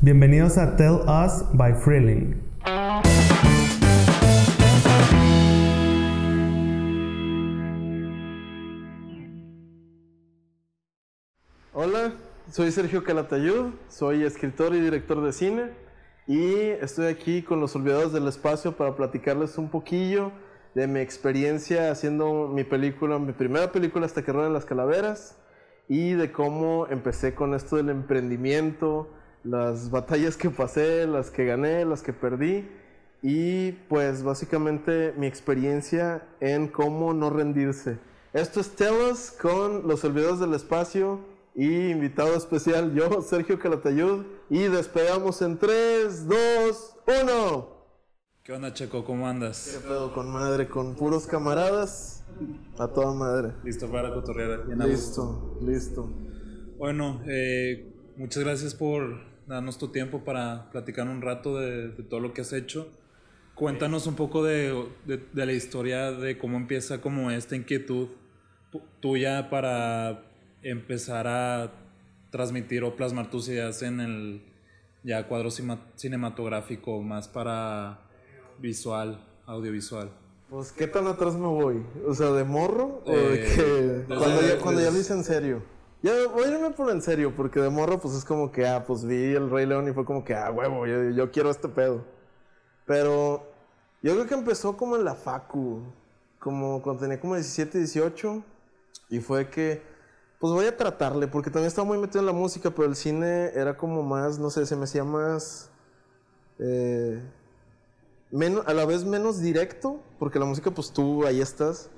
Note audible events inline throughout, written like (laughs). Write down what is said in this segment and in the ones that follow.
Bienvenidos a Tell Us by Freeling. Hola, soy Sergio Calatayud, soy escritor y director de cine y estoy aquí con los olvidados del espacio para platicarles un poquillo de mi experiencia haciendo mi película, mi primera película hasta que ruedan las calaveras y de cómo empecé con esto del emprendimiento, las batallas que pasé, las que gané, las que perdí y pues básicamente mi experiencia en cómo no rendirse. Esto es Telos con los olvidados del espacio y invitado especial yo, Sergio Calatayud y despegamos en 3, 2, 1. ¿Qué onda, Checo? ¿Cómo andas? ¿Qué pedo con madre? Con puros camaradas. A toda madre. ¿Listo para cotorrear Listo, listo. Bueno, eh, muchas gracias por darnos tu tiempo para platicar un rato de, de todo lo que has hecho. Cuéntanos un poco de, de, de, la historia de cómo empieza como esta inquietud tuya para empezar a transmitir o plasmar tus ideas en el ya cuadro cinematográfico más para visual, audiovisual. Pues, ¿qué tan atrás me voy? O sea, ¿de morro? ¿O de Eh, que cuando, ya, cuando ya lo hice en serio? Ya voy a irme por en serio, porque de morro, pues es como que, ah, pues vi el Rey León y fue como que, ah, huevo, yo, yo quiero este pedo. Pero yo creo que empezó como en la Facu, como cuando tenía como 17, 18, y fue que, pues voy a tratarle, porque también estaba muy metido en la música, pero el cine era como más, no sé, se me hacía más. eh, menos, a la vez menos directo, porque la música, pues tú ahí estás.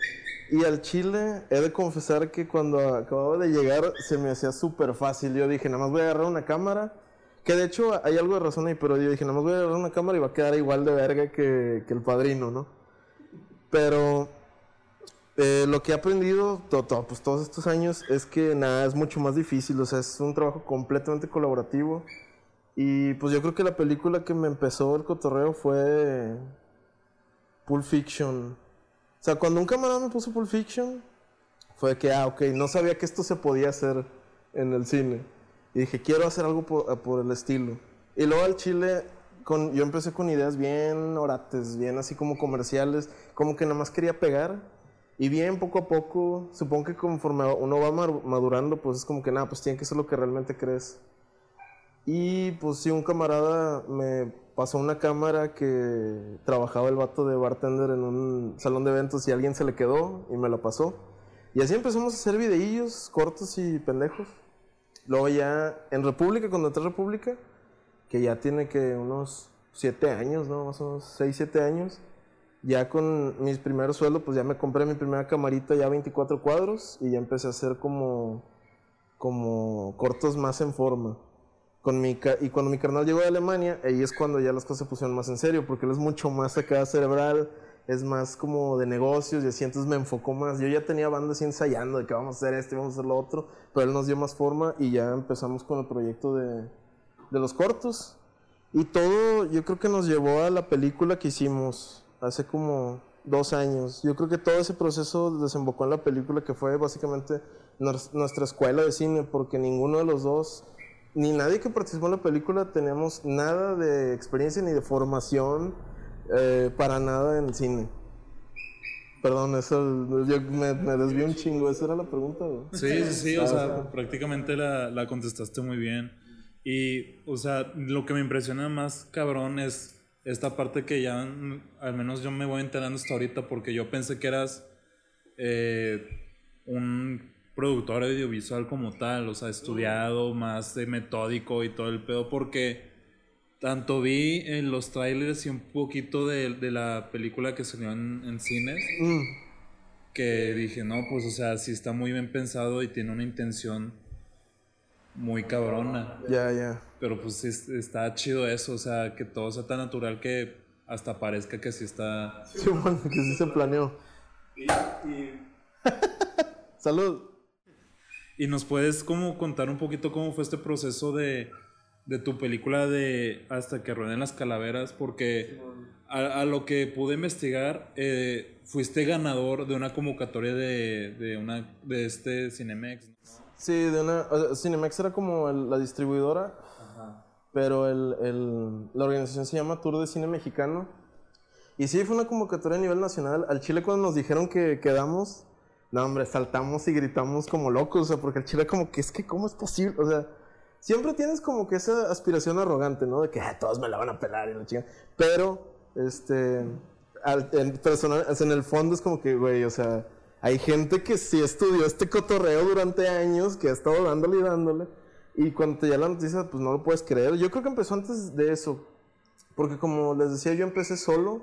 Y al chile, he de confesar que cuando acababa de llegar se me hacía súper fácil. Yo dije, nada más voy a agarrar una cámara. Que de hecho hay algo de razón ahí, pero yo dije, nada más voy a agarrar una cámara y va a quedar igual de verga que, que el padrino, ¿no? Pero eh, lo que he aprendido to- to- pues, todos estos años es que nada, es mucho más difícil. O sea, es un trabajo completamente colaborativo. Y pues yo creo que la película que me empezó el cotorreo fue Pulp Fiction. O sea, cuando un camarada me puso Pulp Fiction, fue que, ah, ok, no sabía que esto se podía hacer en el cine. Y dije, quiero hacer algo por, por el estilo. Y luego al chile, con, yo empecé con ideas bien orates, bien así como comerciales, como que nada más quería pegar. Y bien, poco a poco, supongo que conforme uno va madurando, pues es como que, nada, pues tiene que ser lo que realmente crees. Y pues sí, un camarada me pasó una cámara que trabajaba el vato de bartender en un salón de eventos y alguien se le quedó y me la pasó. Y así empezamos a hacer videillos cortos y pendejos. Luego ya en República, cuando entré a República, que ya tiene que unos 7 años, ¿no? Más o menos 6, 7 años. Ya con mis primeros sueldos, pues ya me compré mi primera camarita ya 24 cuadros y ya empecé a hacer como, como cortos más en forma con mi y cuando mi carnal llegó de Alemania, ahí es cuando ya las cosas se pusieron más en serio, porque él es mucho más acá cerebral, es más como de negocios y así, entonces me enfocó más. Yo ya tenía bandas así ensayando de que vamos a hacer esto y vamos a hacer lo otro, pero él nos dio más forma y ya empezamos con el proyecto de, de los cortos. Y todo, yo creo que nos llevó a la película que hicimos hace como dos años. Yo creo que todo ese proceso desembocó en la película que fue básicamente nues- nuestra escuela de cine, porque ninguno de los dos ni nadie que participó en la película tenemos nada de experiencia ni de formación eh, para nada en cine. Perdón, eso yo me, me desvié un chingo, esa era la pregunta. güey. Sí, sí, sí, o Ah, sea, prácticamente la, la contestaste muy bien. Y, o sea, lo que me impresiona más cabrón es esta parte que ya, al menos yo me voy enterando hasta ahorita, porque yo pensé que eras eh, un productor audiovisual como tal, o sea, estudiado, más de metódico y todo el pedo, porque tanto vi en los trailers y un poquito de, de la película que salió en, en cines, Mm, que dije, no, pues, o sea, sí está muy bien pensado y tiene una intención muy cabrona. ya, ya. Pero pues es- está chido eso, o sea, que todo sea tan natural que hasta parezca que sí está... (laughs) Sí, bueno, que sí se planeó. (laughs) Salud. Y nos puedes como contar un poquito cómo fue este proceso de, de tu película de Hasta que rueden las calaveras, porque a, a lo que pude investigar, eh, fuiste ganador de una convocatoria de, de, una, de este Cinemex. Sí, de una. o sea, Cinemex era como el- la distribuidora. pero el, el- la organización se llama Tour de Cine Mexicano. Y sí, fue una convocatoria a nivel nacional. Al Chile cuando nos dijeron que quedamos, no hombre, saltamos y gritamos como locos, o sea, porque el Chile como que es que, ¿cómo es posible? O sea, siempre tienes como que esa aspiración arrogante, ¿no? De que "Ah, todos me la van a pelar y la chinga. Pero, este, en, personal, en el fondo es como que, güey, o sea, hay gente que sí estudió este cotorreo durante años, que ha estado dándole y dándole, y cuando te llega la noticia, pues no lo puedes creer. Yo creo que empezó antes de eso, porque como les decía, yo empecé solo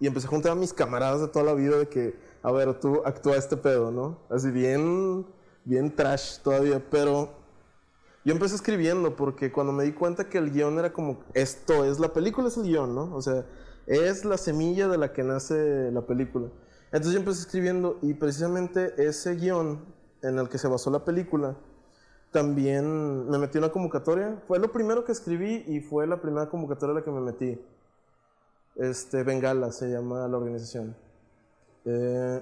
y empecé a juntar a mis camaradas de toda la vida de que, a ver, tú actúa este pedo, ¿no? Así bien, bien trash todavía, pero yo empecé escribiendo porque cuando me di cuenta que el guion era como, esto es, la película es el guion, ¿no? O sea, es la semilla de la que nace la película. Entonces yo empecé escribiendo y precisamente ese guion en el que se basó la película, también me metí en una convocatoria. Fue lo primero que escribí y fue la primera convocatoria a la que me metí. Este, Bengala se llama la organización. Eh,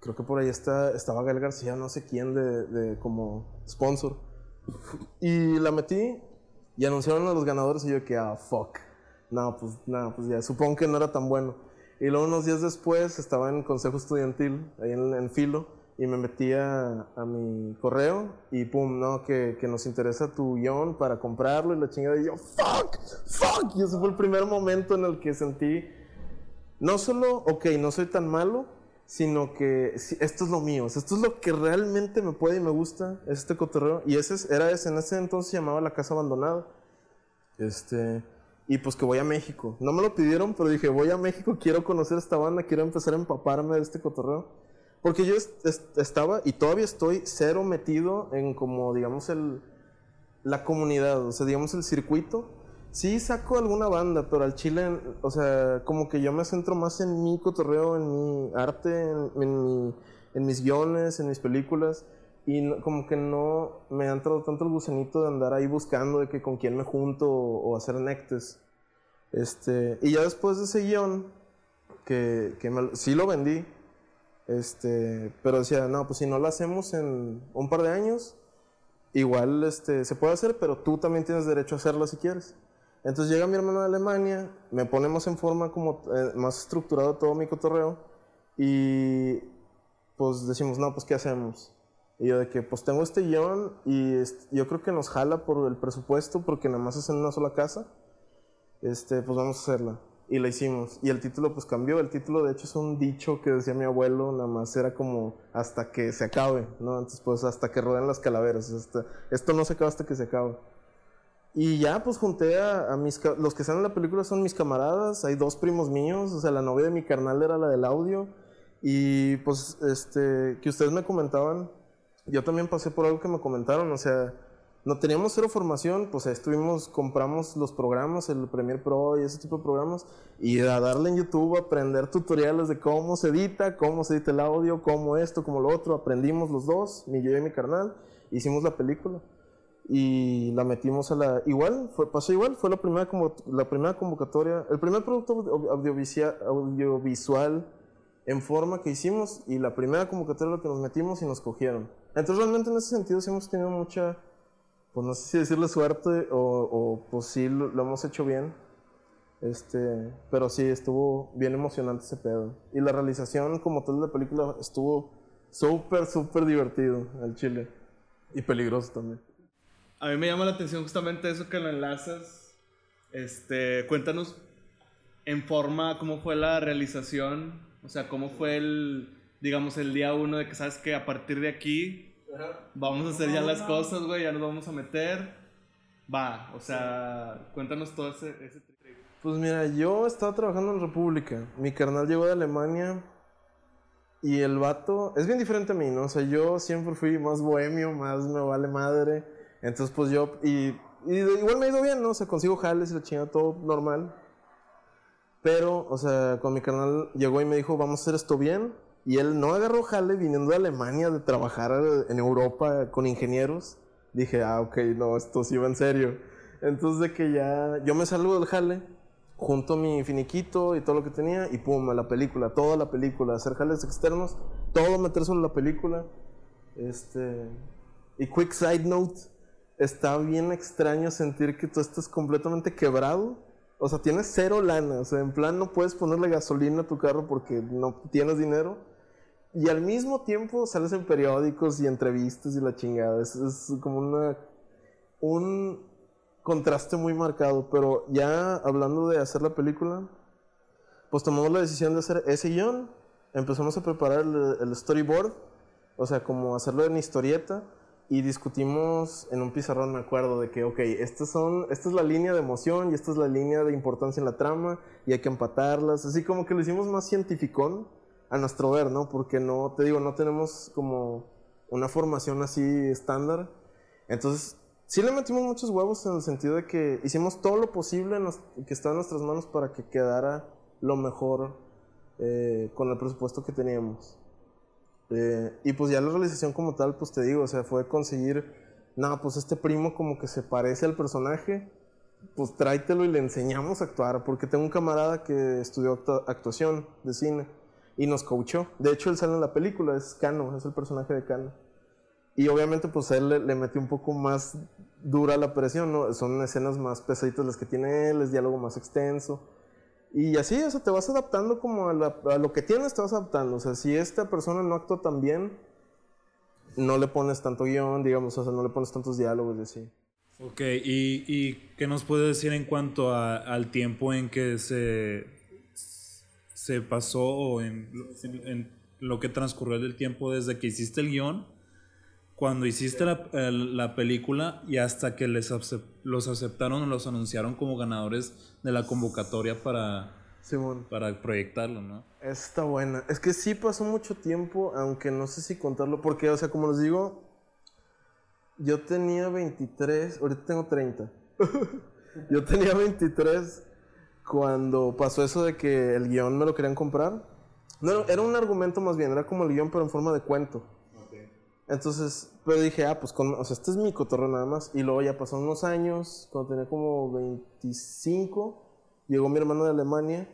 creo que por ahí está, estaba Gael García, no sé quién, de, como sponsor. Y la metí y anunciaron a los ganadores y yo que, ah, fuck. No, pues, no, pues ya, supongo que no era tan bueno. Y luego unos días después estaba en consejo estudiantil, ahí en, en Filo, y me metí a, mi correo y pum, no, que, que nos interesa tu guion para comprarlo y la chingada. Y yo, fuck, fuck. Y ese fue el primer momento en el que sentí, no solo, ok, no soy tan malo, sino que esto es lo mío, esto es lo que realmente me puede y me gusta, es este cotorreo. Y ese es- era ese, en ese entonces se llamaba La Casa Abandonada. Este, y pues que voy a México. No me lo pidieron, pero dije, voy a México, quiero conocer esta banda, quiero empezar a empaparme de este cotorreo. Porque yo est- est- estaba y todavía estoy cero metido en como, digamos, el, la comunidad, o sea, digamos, el circuito. Sí saco alguna banda, pero al chile, o sea, como que yo me centro más en mi cotorreo, en mi arte, en, en mi- en mis guiones, en mis películas. Y no- como que no me ha entrado tanto el gusanito de andar ahí buscando de que con quién me junto o, o hacer nectes. Este, y ya después de ese guion, que, que me sí lo vendí, este, pero decía, no, pues si no lo hacemos en un par de años, igual este, se puede hacer, pero tú también tienes derecho a hacerlo si quieres. Entonces llega mi hermano de Alemania, me ponemos en forma como eh, más estructurado todo mi cotorreo y pues decimos, no, pues ¿qué hacemos? Y yo de que pues tengo este guion y yo creo que nos jala por el presupuesto porque nada más es en una sola casa, este, pues vamos a hacerla. Y la hicimos. Y el título pues cambió. El título de hecho es un dicho que decía mi abuelo, nada más era como hasta que se acabe, ¿no? Entonces pues hasta que rueden las calaveras. hasta- esto no se acaba hasta que se acabe. Y ya pues junté a, a mis... Los que están en la película son mis camaradas. Hay dos primos míos. O sea, la novia de mi carnal era la del audio. Y pues este... Que ustedes me comentaban. Yo también pasé por algo que me comentaron. O sea... No teníamos cero formación, pues estuvimos, compramos los programas, el Premiere Pro y ese tipo de programas, y a darle en YouTube, aprender tutoriales de cómo se edita, cómo se edita el audio, cómo esto, cómo lo otro. Aprendimos los dos, mi yo y mi carnal, hicimos la película y la metimos a la. Igual, fue, pasó igual, fue la primera, como, la primera convocatoria, el primer producto audiovisual en forma que hicimos y la primera convocatoria a la que nos metimos y nos cogieron. Entonces, realmente en ese sentido, sí hemos tenido mucha pues no sé si decirle suerte o, o pues sí lo, lo hemos hecho bien. Este, pero sí, estuvo bien emocionante ese pedo. Y la realización como tal de la película estuvo súper, súper divertido al chile. Y peligroso también. A mí me llama la atención justamente eso que lo enlazas. Este, cuéntanos en forma cómo fue la realización, o sea, cómo fue el, digamos, el día uno de que sabes que a partir de aquí vamos a hacer ya las cosas, güey, ya nos vamos a meter. Va, o sea, cuéntanos todo ese, ese. Pues mira, yo estaba trabajando en República. Mi carnal llegó de Alemania. Y el vato es bien diferente a mí, ¿no? O sea, yo siempre fui más bohemio, más me vale madre. Entonces, pues yo. Y, igual me ha ido bien, ¿no? O sea, consigo jales y la chingada, todo normal. Pero, o sea, con mi carnal llegó y me dijo, vamos a hacer esto bien. Y él no agarró jale viniendo de Alemania de trabajar en Europa con ingenieros. Dije, ah, ok, no, esto sí va en serio. Entonces, de que ya. Yo me salgo del jale, junto mi finiquito y todo lo que tenía, y pum, a la película, toda la película, hacer jales externos, todo meter solo la película. Este. Y quick side note. está bien extraño sentir que tú estás completamente quebrado. O sea, tienes cero lana. O sea, en plan no puedes ponerle gasolina a tu carro porque no tienes dinero. Y al mismo tiempo sales en periódicos y entrevistas y la chingada. Es, es como una, un contraste muy marcado. Pero ya hablando de hacer la película, pues tomamos la decisión de hacer ese guion. Empezamos a preparar el, el storyboard. O sea, como hacerlo en historieta y discutimos en un pizarrón, me acuerdo, de que, ok, estas son, esta es la línea de emoción y esta es la línea de importancia en la trama y hay que empatarlas. Así como que lo hicimos más cientificón a nuestro ver, ¿no? Porque no, te digo, no tenemos como una formación así estándar. Entonces, sí le metimos muchos huevos en el sentido de que hicimos todo lo posible nos- que estaba en nuestras manos para que quedara lo mejor eh, con el presupuesto que teníamos. Eh, y pues ya la realización como tal, pues te digo, o sea, fue conseguir, no, pues este primo como que se parece al personaje, pues tráetelo y le enseñamos a actuar, porque tengo un camarada que estudió actua- actuación de cine y nos coachó. De hecho, él sale en la película, es Cano, es el personaje de Cano. Y obviamente, pues él le, le metió un poco más dura la presión, ¿no? Son escenas más pesaditas las que tiene él, es diálogo más extenso. Y así, o sea, te vas adaptando como a, la- lo que tienes, te vas adaptando. O sea, si esta persona no actúa tan bien, no le pones tanto guion, digamos, o sea, no le pones tantos diálogos y así. Ok, ¿y, y qué nos puede decir en cuanto a- al tiempo en que se, se pasó en, en lo que transcurrió del tiempo desde que hiciste el guion, cuando hiciste la, la película y hasta que les los aceptaron o los anunciaron como ganadores de la convocatoria para, Simón. para proyectarlo, ¿no? Está buena. Es que sí pasó mucho tiempo, aunque no sé si contarlo, porque, o sea, como les digo, yo tenía 23, ahorita tengo 30. (laughs) yo tenía 23 cuando pasó eso de que el guion me lo querían comprar. No, era- un argumento más bien, era como el guion, pero en forma de cuento. Entonces, pero dije, ah, pues, con, o sea, este es mi cotorreo nada más. Y luego ya pasaron unos años, cuando tenía como 25, llegó mi hermano de Alemania.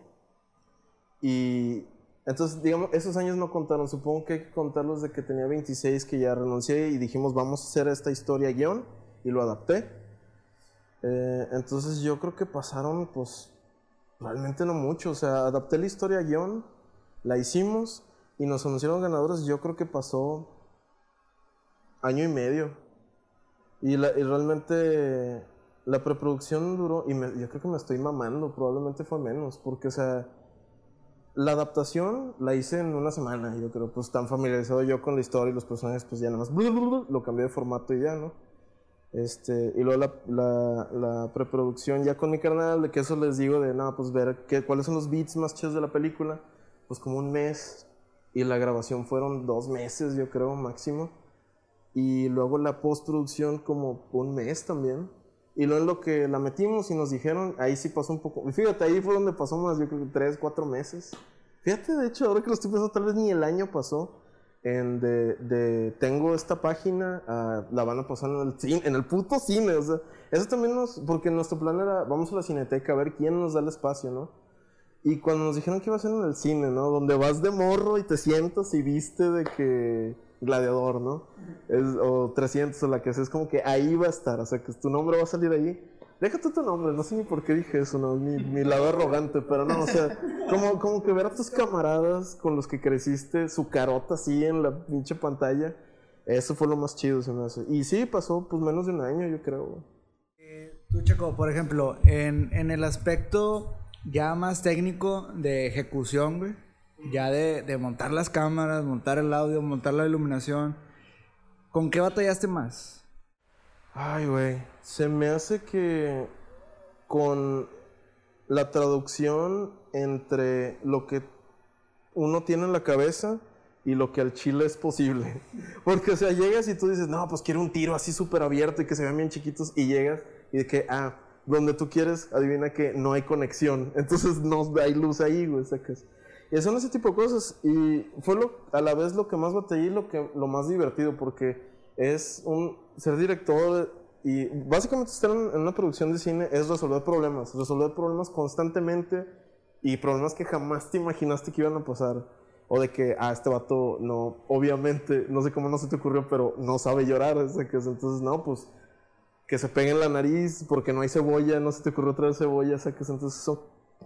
Y entonces, digamos, esos años no contaron. Supongo que hay que contarlos de que tenía 26, que ya renuncié y dijimos, vamos a hacer esta historia guion. Y lo adapté. Eh, entonces, yo creo que pasaron, pues, realmente no mucho. O sea, adapté la historia guion, la hicimos y nos anunciaron ganadores. Yo creo que pasó año y medio. Y, la- y realmente la preproducción duró, y me- yo creo que me estoy mamando, probablemente fue menos, porque, o sea, la adaptación la hice en una semana, yo creo, pues tan familiarizado yo con la historia y los personajes, pues ya nada más lo cambié de formato y ya, ¿no? Este, y luego la, la, la preproducción ya con mi carnal, de que eso les digo de, no, pues ver qué, cuáles son los beats más chidos de la película, pues como un mes, y la grabación fueron dos meses, yo creo, máximo. Y luego la postproducción como un mes también. Y luego en lo que la metimos y nos dijeron, ahí sí pasó un poco. y Fíjate, ahí fue donde pasó más, yo creo que tres, cuatro meses. Fíjate, de hecho, ahora que lo estoy pensando, tal vez ni el año pasó. En de, de tengo esta página, ah, la van a pasar en el cine, en el puto cine. O sea, eso también nos. Porque nuestro plan era, vamos a la cineteca a ver quién nos da el espacio, ¿no? Y cuando nos dijeron que iba a ser en el cine, ¿no? Donde vas de morro y te sientas y viste de que gladiador, ¿no? Es, o 300 o la que sea, es como que ahí va a estar, o sea, que tu nombre va a salir ahí. Déjate tu nombre, no sé ni por qué dije eso, ¿no? Mi, lado arrogante, pero no, o sea, como, como que ver a tus camaradas con los que creciste, su carota así en la pinche pantalla, eso fue lo más chido, se me hace. Y sí, pasó pues menos de un año, yo creo. güey. Tú, Checo, por ejemplo, en, en el aspecto ya más técnico de ejecución, güey, ya de, de montar las cámaras, montar el audio, montar la iluminación, ¿con qué batallaste más? Ay, güey. Se me hace que con la traducción entre lo que uno tiene en la cabeza y lo que al chile es posible. (laughs) Porque, o sea, llegas y tú dices, no, pues quiero un tiro así súper abierto y que se vean bien chiquitos. Y llegas y de que, ah, donde tú quieres, adivina que no hay conexión. (laughs) Entonces no hay luz ahí, güey, sacas. Y son ese tipo de cosas. Y fue lo, a la vez lo que más batallé y lo, que, lo más divertido, porque es un ser director y básicamente estar en, una producción de cine es resolver problemas, resolver problemas constantemente y problemas que jamás te imaginaste que iban a pasar. O de que, ah, este vato no, obviamente, no sé cómo no se te ocurrió, pero no sabe llorar. ¿sacas? Entonces, no, pues que se pegue en la nariz porque no hay cebolla, no se te ocurrió traer cebolla, saques, entonces son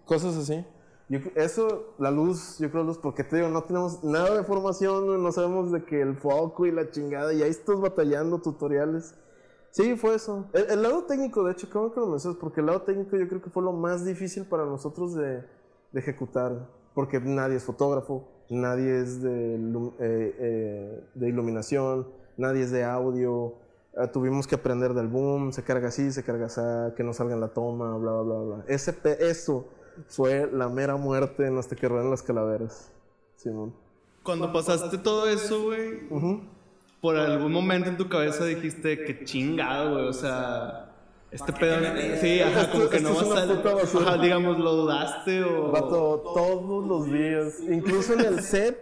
cosas así. Yo eso, la luz, yo creo luz, porque te digo, no tenemos nada de formación, no sabemos de que el foco y la chingada, y ahí estás batallando tutoriales. Sí, fue eso. El, el lado técnico, de hecho, creo que lo mencionas, porque el lado técnico yo creo que fue lo más difícil para nosotros de, de ejecutar, porque nadie es fotógrafo, nadie es de, eh, eh, de iluminación, nadie es de audio. Ah, tuvimos que aprender del boom, se carga así, se carga así, que no salga en la toma, bla, bla, bla. Ese, eso fue la mera muerte en hasta que ruedan las calaveras. Simón. Cuando pasaste todo eso, güey, por algún momento en tu cabeza dijiste que chingado, güey, o sea, este pedo. Sí, ajá, como que no es va a. Ajá, digamos, lo dudaste o. Vato, todos los días, incluso en el (laughs) set,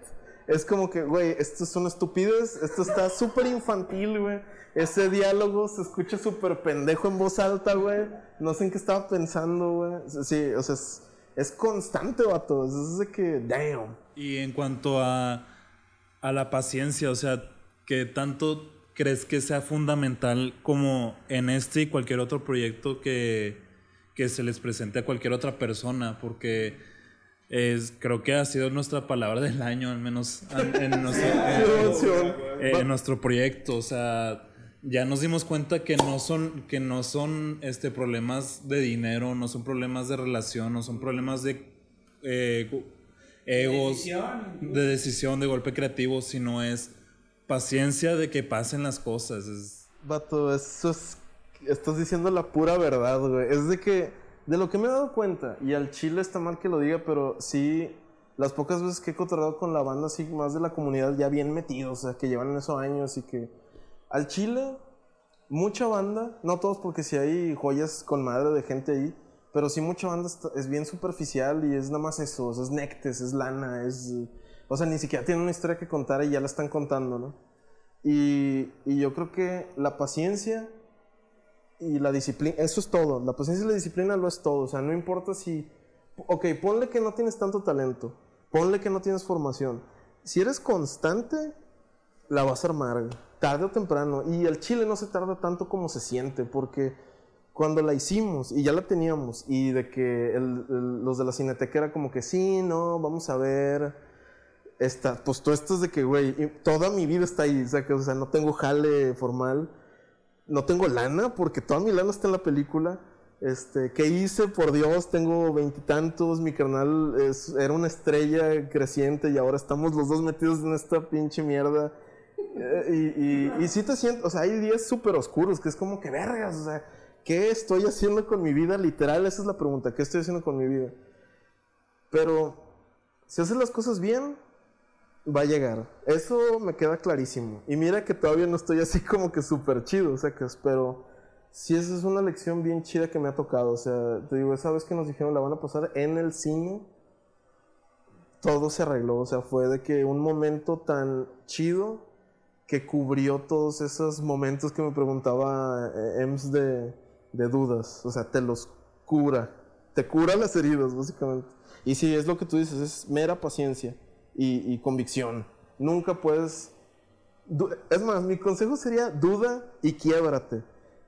es como que, güey, esto es una estupidez, esto está súper infantil, güey. Ese diálogo se escucha súper pendejo en voz alta, güey. No sé en qué estaba pensando, güey. Sí, o sea, es, es constante, vato. Es de que, damn. Y en cuanto a, a la paciencia, o sea, ¿qué tanto crees que sea fundamental como en este y cualquier otro proyecto que, que se les presente a cualquier otra persona? Porque es, creo que ha sido nuestra palabra del año, al menos en, en nuestro, (laughs) en nuestro proyecto. O sea, ya nos dimos cuenta que no son, que no son este, problemas de dinero, no son problemas de relación, no son problemas de eh, egos, de decisión, de golpe creativo, sino es paciencia de que pasen las cosas. Es- Vato, eso es. Estás diciendo la pura verdad, güey. Es de que. De lo que me he dado cuenta, y al chile está mal que lo diga, pero sí. Las pocas veces que he cotorreado con la banda, así más de la comunidad, ya bien metidos, o sea, que llevan en esos años y que. Al chile, mucha banda, no todos porque si hay joyas con madre de gente ahí, pero sí mucha banda es bien superficial y es nada más eso, es nectes, es lana, es... O sea, ni siquiera tienen una historia que contar y ya la están contando, ¿no? Y, y yo creo que la paciencia y la disciplina, eso es todo, la paciencia y la disciplina lo es todo, o sea, no importa si... Ok, ponle que no tienes tanto talento, ponle que no tienes formación, si eres constante, la vas a armar, tarde o temprano. Y el chile no se tarda tanto como se siente, porque cuando la hicimos y ya la teníamos, y de que el- los de la cineteca era como que sí, no, vamos a ver. Esta, pues todo esto es de que, güey, toda mi vida está ahí, o sea, que, no tengo jale formal, no tengo lana, porque toda mi lana está en la película. Este, ¿qué hice? Por Dios, tengo veintitantos, mi carnal es- era una estrella creciente y ahora estamos los dos metidos en esta pinche mierda. Eh, y, y, y te siento, o sea, hay días súper oscuros que es como que vergas, o sea, ¿qué estoy haciendo con mi vida? Literal, esa es la pregunta, ¿qué estoy haciendo con mi vida? Pero si haces las cosas bien, va a llegar. Eso me queda clarísimo. Y mira que todavía no estoy así como que súper chido, o sea, que espero. Sí, esa es una lección bien chida que me ha tocado. O sea, te digo, esa vez que nos dijeron la van a pasar en el cine, todo se arregló. O sea, fue de que un momento tan chido que cubrió todos esos momentos que me preguntaba eh, Ems de, de dudas. O sea, te los cura. Te cura las heridas, básicamente. Y sí, es lo que tú dices, es mera paciencia y, y convicción. Nunca puedes... Es más, mi consejo sería duda y quiébrate.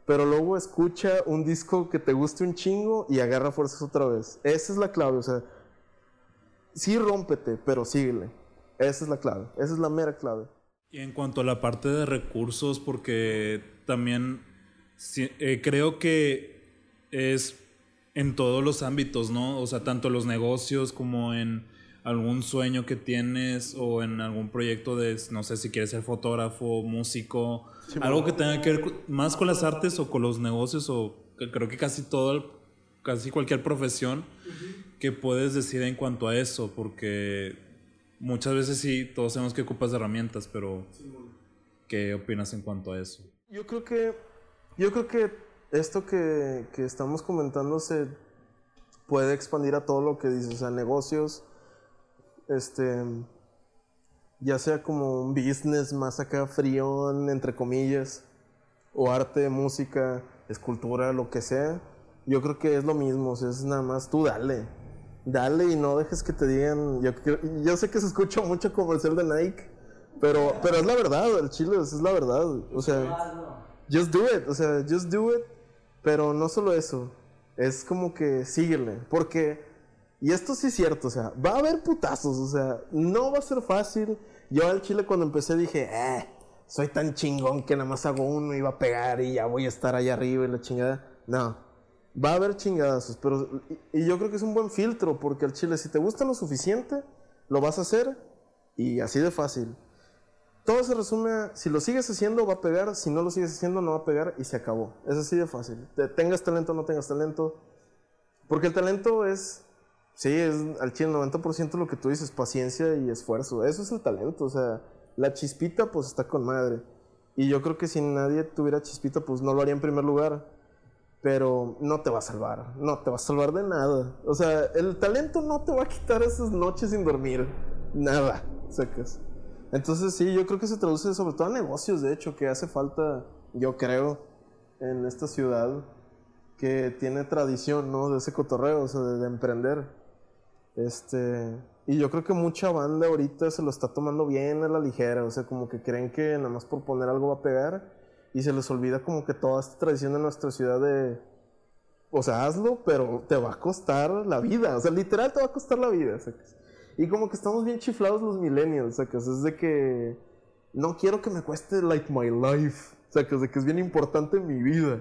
Pero luego escucha un disco que te guste un chingo y agarra fuerzas otra vez. Esa es la clave, o sea, sí rómpete, pero síguele. Esa es la clave, esa es la mera clave. Y en cuanto a la parte de recursos, porque también eh, creo que es en todos los ámbitos, ¿no? O sea, tanto los negocios como en algún sueño que tienes o en algún proyecto de, no sé si quieres ser fotógrafo, músico, algo que tenga que ver más con las artes o con los negocios o creo que casi todo, casi cualquier profesión que puedes decir en cuanto a eso, porque muchas veces sí, todos sabemos que ocupas herramientas, pero ¿qué opinas en cuanto a eso? Yo creo que, yo creo que esto que, que estamos comentando se puede expandir a todo lo que dices, o sea, negocios, este, ya sea como un business más acá frión, entre comillas, o arte, música, escultura, lo que sea. Yo creo que es lo mismo, o sea, es nada más tú dale. Dale y no dejes que te digan. Yo, yo sé que se escucha mucho comercial de Nike, pero, es la verdad, el chile es la verdad. O sea, just do it, o sea, just do it. Pero no solo eso, es como que síguele, porque, y esto sí es cierto, o sea, va a haber putazos, o sea, no va a ser fácil. Yo al chile cuando empecé dije, eh, soy tan chingón que nada más hago uno y va a pegar y ya voy a estar allá arriba y la chingada. No, va a haber chingadazos, pero, y, yo creo que es un buen filtro, porque al chile, si te gusta lo suficiente, lo vas a hacer y así de fácil. Todo se resume a, si lo sigues haciendo va a pegar, si no lo sigues haciendo no va a pegar y se acabó. Es así de fácil. Te- tengas talento o no tengas talento. Porque el talento es, sí, es al chile 90% lo que tú dices, paciencia y esfuerzo. Eso es el talento, o sea, la chispita pues está con madre. Y yo creo que si nadie tuviera chispita pues no lo haría en primer lugar. Pero no te va a salvar, no te va a salvar de nada. O sea, el talento no te va a quitar esas noches sin dormir. Nada, sacas. Entonces sí, yo creo que se traduce sobre todo a negocios, de hecho, que hace falta, yo creo, en esta ciudad que tiene tradición, ¿no? De ese cotorreo, o sea, de, de emprender. Este, y yo creo que mucha banda ahorita se lo está tomando bien a la ligera, o sea, como que creen que nada más por poner algo va a pegar y se les olvida como que toda esta tradición de nuestra ciudad de, o sea, hazlo, pero te va a costar la vida, o sea, literal te va a costar la vida, ¿sacas? Y como que estamos bien chiflados los millennials, ¿sacas? Es de que no quiero que me cueste like my life, ¿sacas? De que es bien importante en mi vida.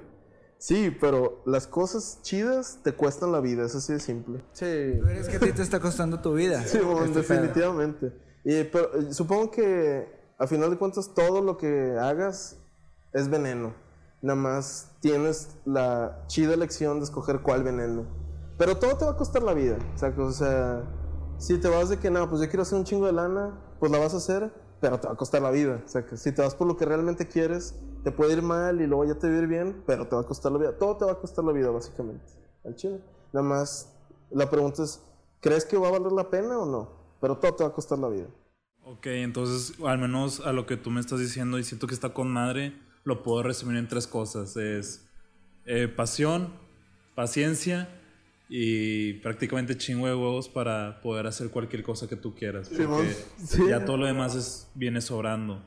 Sí, pero las cosas chidas te cuestan la vida, es así de simple. Sí. ¿Tú crees que a ti te está costando tu vida? Sí, bueno, Este definitivamente. Y, pero eh, supongo que a final de cuentas todo lo que hagas es veneno. Nada más tienes la chida elección de escoger cuál veneno. Pero todo te va a costar la vida. O sea, si te vas de que no, pues yo quiero hacer un chingo de lana, pues la vas a hacer, pero te va a costar la vida. O sea, que si te vas por lo que realmente quieres, te puede ir mal y luego ya te va a ir bien, pero te va a costar la vida. Todo te va a costar la vida, básicamente. Al chile. Nada más, la pregunta es, ¿crees que va a valer la pena o no? Pero todo te va a costar la vida. Ok, entonces, al menos a lo que tú me estás diciendo y siento que está con madre, lo puedo resumir en tres cosas. Es eh, pasión, paciencia y prácticamente chingo de huevos para poder hacer cualquier cosa que tú quieras. Porque sí. ya todo lo demás es, viene sobrando.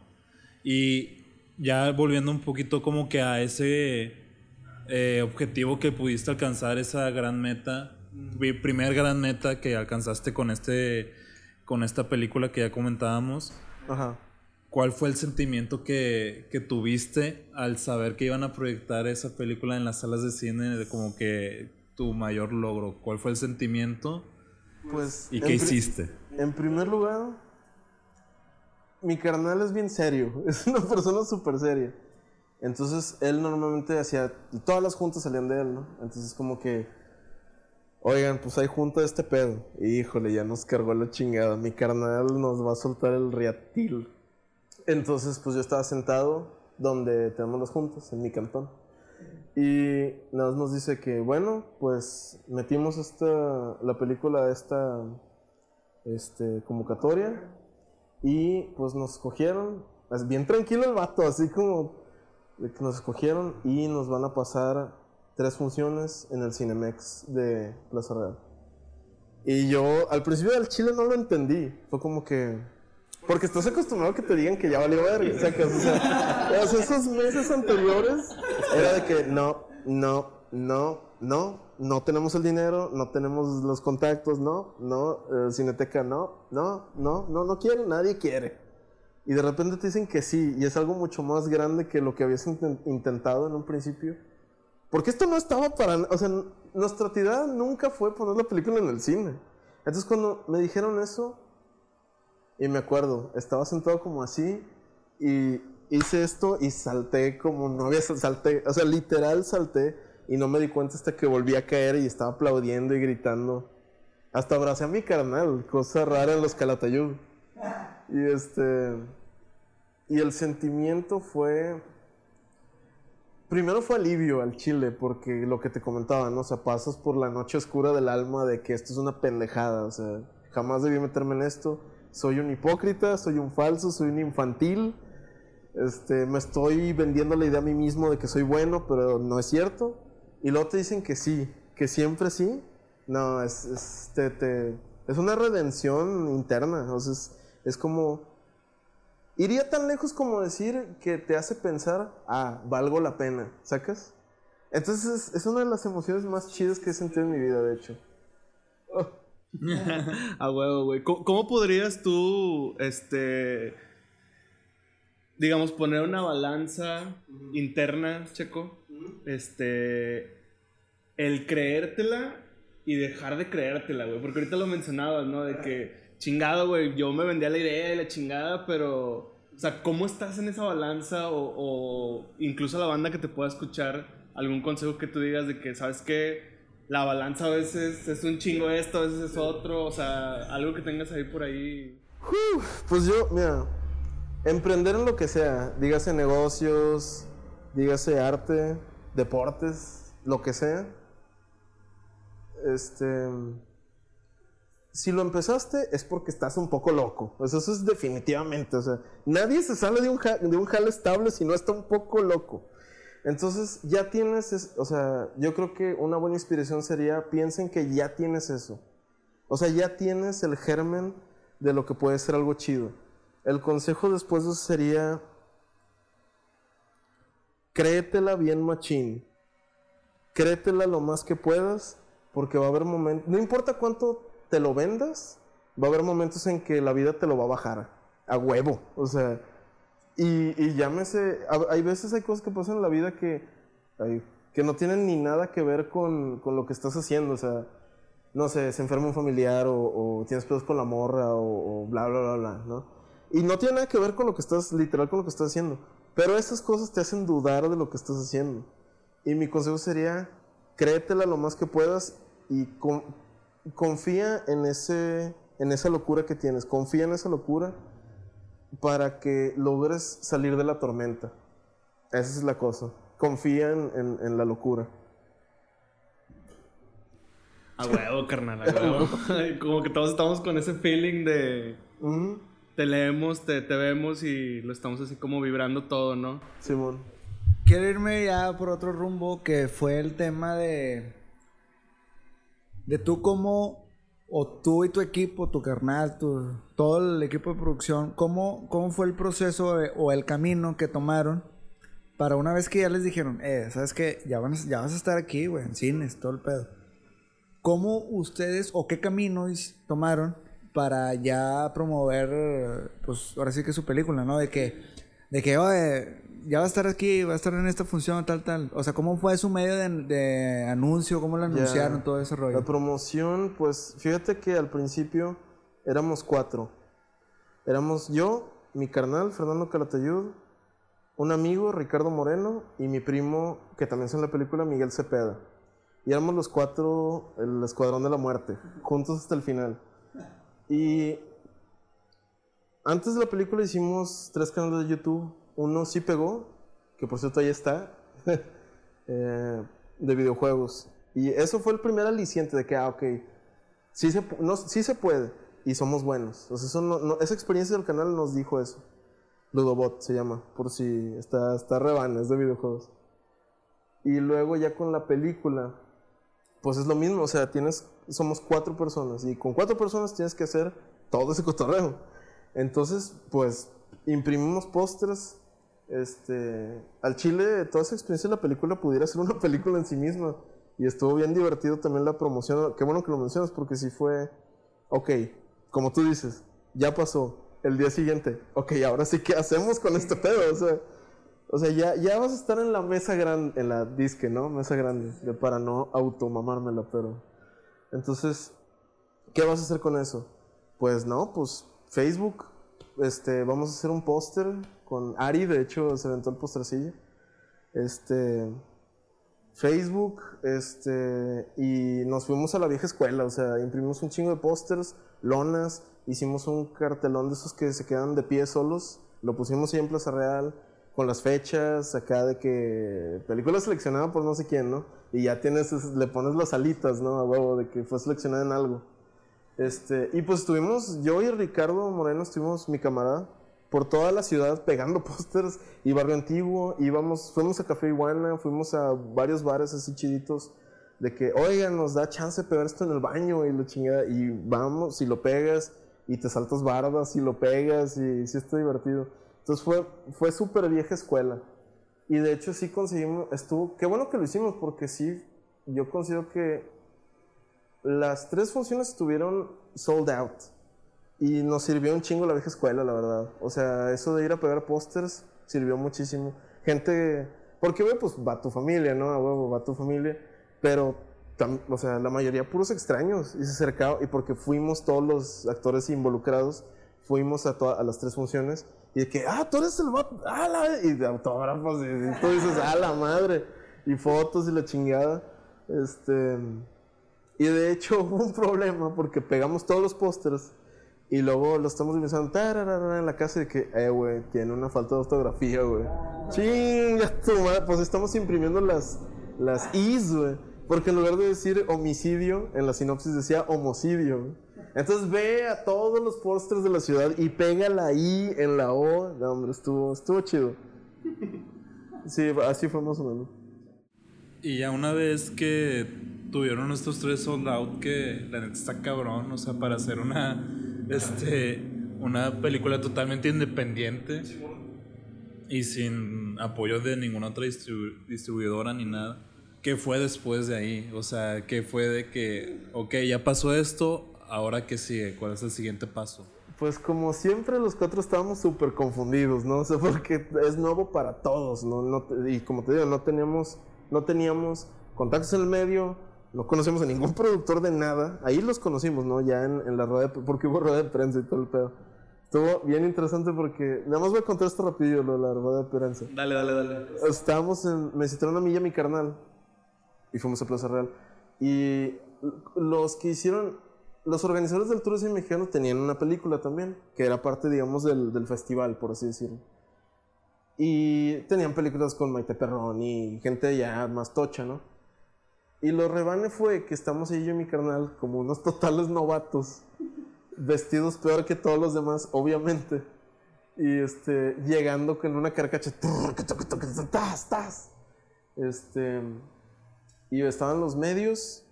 Y ya volviendo un poquito como que a ese eh, objetivo que pudiste alcanzar, esa gran meta, mi primer gran meta que alcanzaste con este con esta película que ya comentábamos, Ajá. ¿Cuál fue el sentimiento que, que tuviste al saber que iban a proyectar esa película en las salas de cine de como que tu mayor logro? ¿Cuál fue el sentimiento Pues, y qué hiciste? En primer lugar, mi carnal es bien serio. (laughs) Es una persona súper seria. Entonces, él normalmente hacía... Todas las juntas salían de él, ¿no? Entonces, como que... Oigan, pues hay junta de este pedo. Híjole, ya nos cargó la chingada. Mi carnal nos va a soltar el riatil. Entonces, pues yo estaba sentado donde tenemos las juntas, en mi cantón. Y nada más nos dice que, bueno, pues metimos esta, la película esta este, convocatoria y pues nos escogieron. Es bien tranquilo el vato, así como que nos escogieron y nos van a pasar tres funciones en el Cinemex de Plaza Real. Y yo al principio del Chile no lo entendí. Fue como que. Porque estás acostumbrado a que te digan que ya valió verga. O sea, que, o sea, esos meses anteriores era de que no, no, no, no, no tenemos el dinero, no tenemos los contactos, no, no, eh, Cineteca, no, no, no, no, no quiere, nadie quiere. Y de repente te dicen que sí, y es algo mucho más grande que lo que habías inten- intentado en un principio. Porque esto no estaba para... O sea, nuestra tirada nunca fue poner la película en el cine. Entonces cuando me dijeron eso, y me acuerdo, estaba sentado como así, y hice esto y salté como no había sal- salté, o sea, literal salté, y no me di cuenta hasta que volví a caer y estaba aplaudiendo y gritando. Hasta abracé a mi carnal, cosa rara en los Calatayud. Y este... Y el sentimiento fue... Primero fue alivio al chile, porque lo que te comentaba, ¿no? O sea, pasas por la noche oscura del alma de que esto es una pendejada, o sea, jamás debí meterme en esto. Soy un hipócrita, soy un falso, soy un infantil. Este, me estoy vendiendo la idea a mí mismo de que soy bueno, pero no es cierto. Y luego te dicen que sí, que siempre sí. No, es, es, te- es una redención interna, sea, es, como iría tan lejos como decir que te hace pensar, ah, valgo la pena, ¿sacas? Entonces es, es una de las emociones más chidas que he sentido en mi vida, de hecho. (laughs) A huevo, güey. ¿Cómo, cómo podrías tú, este, digamos, poner una balanza interna, Checo? Este, el creértela y dejar de creértela, güey. Porque ahorita lo mencionabas, ¿no? De que, chingado, güey, yo me vendía la idea de la chingada, pero, o sea, ¿cómo estás en esa balanza? O, o incluso la banda que te pueda escuchar, algún consejo que tú digas de que, ¿sabes qué? La balanza a veces es un chingo esto, a veces es otro, o sea, algo que tengas ahí por ahí. Pues yo, mira, emprender en lo que sea, dígase negocios, dígase arte, deportes, lo que sea. Este. Si lo empezaste es porque estás un poco loco. Sea, eso es definitivamente. O sea, nadie se sale de un, ja- de un jale estable si no está un poco loco. Entonces, ya tienes. es- o sea, yo creo que una buena inspiración sería: piensen que ya tienes eso. O sea, ya tienes el germen de lo que puede ser algo chido. El consejo después de eso sería: créetela bien machín. Créetela lo más que puedas, porque va a haber momentos, no importa cuánto te lo vendas, va a haber momentos en que la vida te lo va a bajar a huevo. O sea, y, y llámese, hay veces hay cosas que pasan en la vida que, que no tienen ni nada que ver con, con lo que estás haciendo. O sea, no sé, se enferma un familiar o, o tienes pedos con la morra o, o bla, bla, bla, bla, ¿no? Y no tiene nada que ver con lo que estás, literal, con lo que estás haciendo. Pero esas cosas te hacen dudar de lo que estás haciendo. Y mi consejo sería, créetela lo más que puedas y con- confía en, ese, en esa locura que tienes. Confía en esa locura para que logres salir de la tormenta. Esa es la cosa. Confía en, en- en la locura. A huevo, carnal, a huevo. (laughs) (laughs) Como que todos estamos con ese feeling de te leemos, te, te vemos y lo estamos así como vibrando todo, ¿no? Simón. Quiero irme ya por otro rumbo que fue el tema de. De tú como. O tú y tu equipo, tu carnal, tu, todo el equipo de producción, ¿cómo, cómo fue el proceso eh, o el camino que tomaron para una vez que ya les dijeron, eh, ¿sabes qué? Ya, ya vas a estar aquí, güey, en cines, todo el pedo. ¿Cómo ustedes o qué caminos tomaron para ya promover, pues ahora sí que su película, ¿no? De que, de que, ya va a estar aquí, va a estar en esta función, tal, tal. O sea, ¿cómo fue su medio de, de anuncio? ¿Cómo lo Ya. anunciaron? Todo ese rollo. La promoción, pues fíjate que al principio éramos cuatro. Éramos yo, mi carnal, Fernando Calatayud, un amigo, Ricardo Moreno, y mi primo, que también está en la película, Miguel Cepeda. Y éramos los cuatro, el escuadrón de la muerte, juntos hasta el final. Y antes de la película hicimos tres canales de YouTube. Uno sí pegó, que por cierto ahí está, (laughs) eh, de videojuegos. Y eso fue el primer aliciente de que, ah, ok, sí se, sí se puede y somos buenos. O sea, eso no- no- esa experiencia del canal nos dijo eso. Ludobot se llama, por si está, está rebana, es de videojuegos. Y luego ya con la película, pues es lo mismo, o sea, tienes, somos cuatro personas y con cuatro personas tienes que hacer todo ese cotorreo. Entonces, pues imprimimos pósters. Este, al chile, toda esa experiencia de la película pudiera ser una (laughs) película en sí misma. Y estuvo bien divertido también la promoción. Qué bueno que lo mencionas porque sí fue, ok, como tú dices, ya pasó. El día siguiente, ok, ahora sí, ¿qué hacemos con este pedo? O sea, o sea, ya, ya vas a estar en la mesa grande, en la disque, ¿no? Mesa grande, de para no automamármela, pero... Entonces, ¿qué vas a hacer con eso? Pues no, pues Facebook, este, vamos a hacer un póster con Ari, de hecho se aventó el postercillo. Este, Facebook, este, y nos fuimos a la vieja escuela, o sea, imprimimos un chingo de pósters, lonas, hicimos un cartelón de esos que se quedan de pie solos, lo pusimos ahí en Plaza Real, con las fechas, acá de que película seleccionada por no sé quién, ¿no? Y ya tienes, es- le pones las alitas, ¿no? A huevo, de que fue seleccionada en algo. Este, y pues estuvimos, yo y Ricardo Moreno estuvimos, mi camarada, por toda la ciudad pegando (laughs) pósters y barrio antiguo, íbamos, fuimos a Café Iguana, fuimos a varios bares así chiditos, de que, oigan, nos da chance de pegar esto en el baño y la chingada, y vamos, si lo pegas, y te saltas bardas, y lo pegas, y sí está divertido. Entonces fue, fue súper vieja escuela. Y de hecho sí conseguimos, estuvo, qué bueno que lo hicimos porque sí, yo considero que las tres funciones estuvieron sold out. Y nos sirvió un chingo la vieja escuela, la verdad. O sea, eso de ir a pegar pósters sirvió muchísimo. Gente, porque, güey, pues va tu familia, ¿no? A huevo, va tu familia. Pero, o sea, la mayoría puros extraños. Y se acercaba, y porque fuimos todos los actores involucrados, fuimos a, a las tres funciones. Y de que, ah, tú eres el vato, ah, la... Y de autógrafos, y, y tú dices, ah, la madre. Y fotos y la chingada. Este. Y de hecho (laughs) hubo un problema porque pegamos todos los pósters y luego lo estamos revisando en la casa de que, eh, güey, tiene una falta de ortografía, güey. Chinga tu madre, pues estamos imprimiendo las, las is, güey. Porque en lugar de decir homicidio, en la sinopsis decía homocidio. güey. Entonces ve a todos los pósters de la ciudad y pega la I en la O. No, hombre, estuvo, estuvo chido. Sí, así fue más o menos. Y ya una vez que tuvieron estos tres sold out, que la neta está cabrón, o sea, para hacer una, este, una película totalmente independiente y sin apoyo de ninguna otra distribu- distribuidora ni nada. ¿Qué fue después de ahí? O sea, ¿qué fue de que, ok, ya pasó esto, ahora qué sigue? ¿Cuál es el siguiente paso? Pues como siempre los cuatro estábamos súper confundidos, ¿no? O sea, porque es nuevo para todos, ¿no? No y como te digo, no teníamos, no teníamos contactos en el medio, no conocemos a ningún (laughs) productor de nada. Ahí los conocimos, ¿no? Ya en, en la rueda, de, porque hubo rueda de prensa y todo el pedo. Estuvo bien interesante porque, nada más voy a contar esto rapidillo, lo de la rueda de prensa. Dale, dale, dale. Estábamos en. Me citaron a mí y a mi carnal. Y fuimos a Plaza Real. Y los que hicieron. Los organizadores del Tour de Mexicano tenían una película también. Que era parte, digamos, del, del festival, por así decirlo. Y tenían películas con Maite Perrón y gente ya más tocha, ¿no? Y lo rebane fue que estamos ahí yo y mi carnal como unos totales novatos. Vestidos peor que todos los demás, obviamente. Y este, llegando con una carcacha. ¡Tas, tas! Este. Y estaban los medios.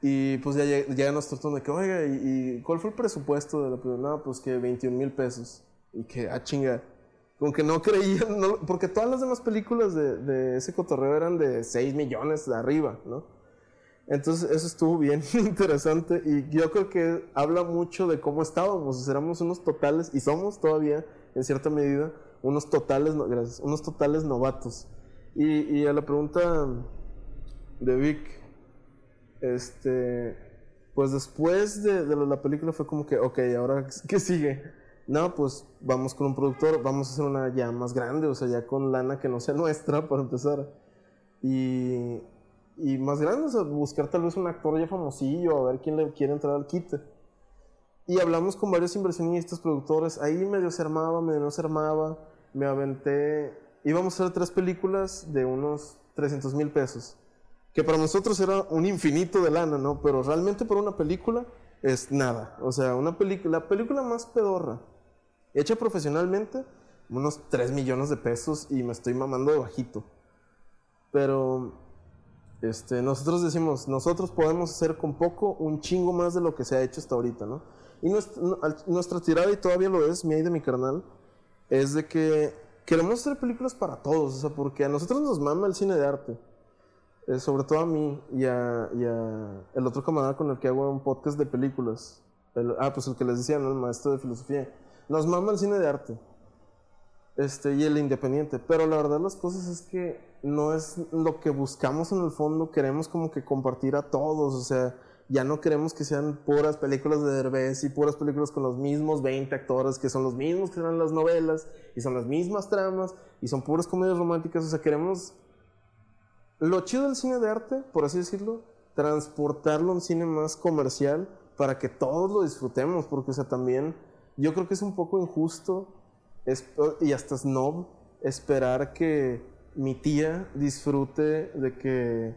Y pues ya lleg- llega nuestro turno de que, oiga, ¿y, y cuál fue el presupuesto de la película? No, pues que 21 mil pesos. Y que, ah, chinga. Como que no creían, porque todas las demás películas de, ese cotorreo eran de 6 millones de arriba, ¿no? Entonces eso estuvo bien (laughs) interesante y yo creo que habla mucho de cómo estábamos. Éramos unos totales, y somos todavía, en cierta medida, unos totales, gracias, unos totales novatos. Y, y a la pregunta de Vic, este, pues después de, de la película fue como que, ok, ahora, ¿qué sigue? No, pues vamos con un productor, vamos a hacer una ya más grande, o sea, ya con lana que no sea (laughs) nuestra, para empezar. Y, y más grande, o sea, buscar tal vez un actor ya famosillo, a ver quién le quiere entrar al quite. Y hablamos con varios inversionistas, productores, ahí medio se armaba, medio no se armaba, me aventé, íbamos a hacer tres películas de unos 300 mil pesos, que para nosotros era un infinito de lana, ¿no? Pero realmente para una película es nada, o sea, una la película más pedorra, hecha profesionalmente, unos 3 millones de pesos y me estoy mamando de bajito. Pero este, nosotros decimos, nosotros podemos hacer con poco un chingo más de lo que se ha hecho hasta ahorita, ¿no? Y nuestra, tirada, y todavía lo es, y de mi carnal, es de que queremos hacer películas para todos, o sea, porque a nosotros nos mama el cine de arte. Eh, sobre todo a mí y a, y a el otro camarada con el que hago un podcast de películas. El- ah, pues el que les decía, ¿no? El maestro de filosofía. Nos mama el cine de arte este, y el independiente. Pero la verdad las cosas es que no es lo que buscamos en el fondo, queremos como que compartir a todos, o sea, ya no queremos que sean puras películas de Derbez y puras películas con los mismos 20 actores, que son los mismos que eran las novelas, y son las mismas tramas, y son puras comedias románticas, o sea, queremos... Lo chido del cine de arte, por así decirlo, transportarlo a un cine más comercial para que todos lo disfrutemos, porque, o sea, también yo creo que es un poco injusto y hasta snob esperar que mi tía disfrute de que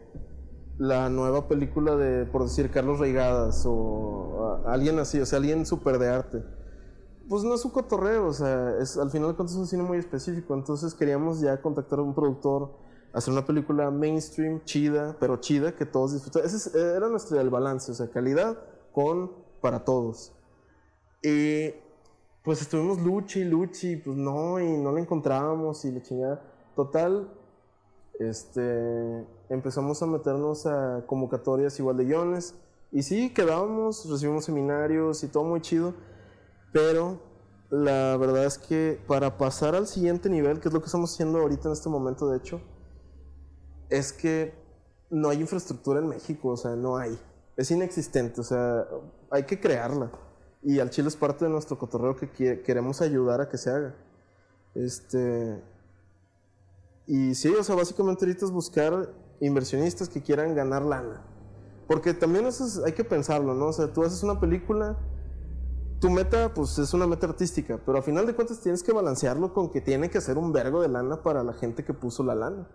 la nueva película de, por decir, Carlos Reigadas o alguien así, o sea, alguien súper de arte. Pues no es un cotorreo, o sea, es, al final de cuentas es un cine muy específico, entonces queríamos ya contactar a un productor, hacer una película mainstream, chida, pero chida, que todos disfrutan. Ese es- era nuestro el balance, o sea, calidad con para todos. Y pues estuvimos luche y pues no, y no la encontrábamos y la chingada. Total, este, empezamos a meternos a convocatorias igual de guiones. Y sí, quedábamos, recibimos seminarios y todo muy chido. Pero la verdad es que para pasar al siguiente nivel, que es lo que estamos haciendo ahorita en este momento, de hecho, es que no hay infraestructura en México, o sea, no hay. Es inexistente, o sea, hay que crearla. Y al Chile es parte de nuestro cotorreo que queremos ayudar a que se haga. Este. Y sí, o sea, básicamente ahorita es buscar inversionistas que quieran ganar lana. Porque también eso es- hay que pensarlo, ¿no? O sea, tú haces una película, tu meta, pues es una meta artística, pero a final de cuentas tienes que balancearlo con que tiene que ser un vergo de lana para la gente que puso la lana.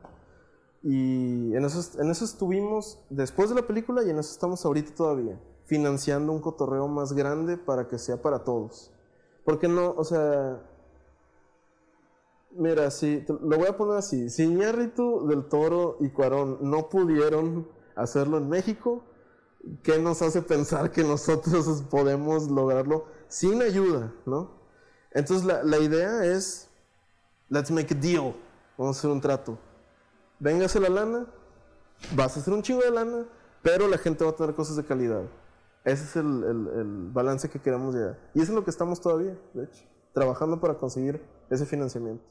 Y en eso, en eso estuvimos después de la película y en eso estamos ahorita todavía, financiando un cotorreo más grande para que sea para todos. Porque no, o sea, mira, si, lo voy a poner así, si Iñárritu, Del Toro y Cuarón no pudieron hacerlo en México, ¿qué nos hace pensar que nosotros podemos lograrlo sin ayuda, no? Entonces la, la idea es, let's make a deal, vamos a hacer un trato. Véngase la lana, vas a hacer un chingo de lana, pero la gente va a tener cosas de calidad. Ese es el, el- el balance que queremos llegar. Y eso es lo que estamos todavía, de hecho, trabajando para conseguir ese financiamiento.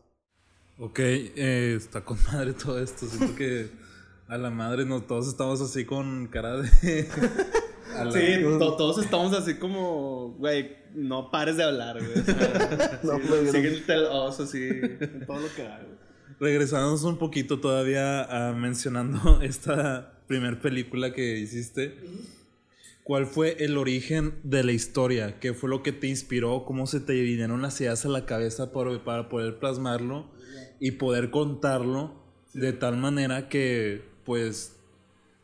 Ok, eh, está con (laughs) madre todo esto. Siento que a la madre no, todos estamos así con cara de. (laughs) la- Sí, to- todos estamos así como, güey, no pares de hablar, güey. O sea, (laughs) No, sí, sigue no. el tel oso así, en todo lo que hago. Regresándonos un poquito todavía a mencionando esta primer película que hiciste. ¿Cuál fue el origen de la historia? ¿Qué fue lo que te inspiró? ¿Cómo se te vinieron las ideas a la cabeza por- para poder plasmarlo y poder contarlo de tal manera que, pues,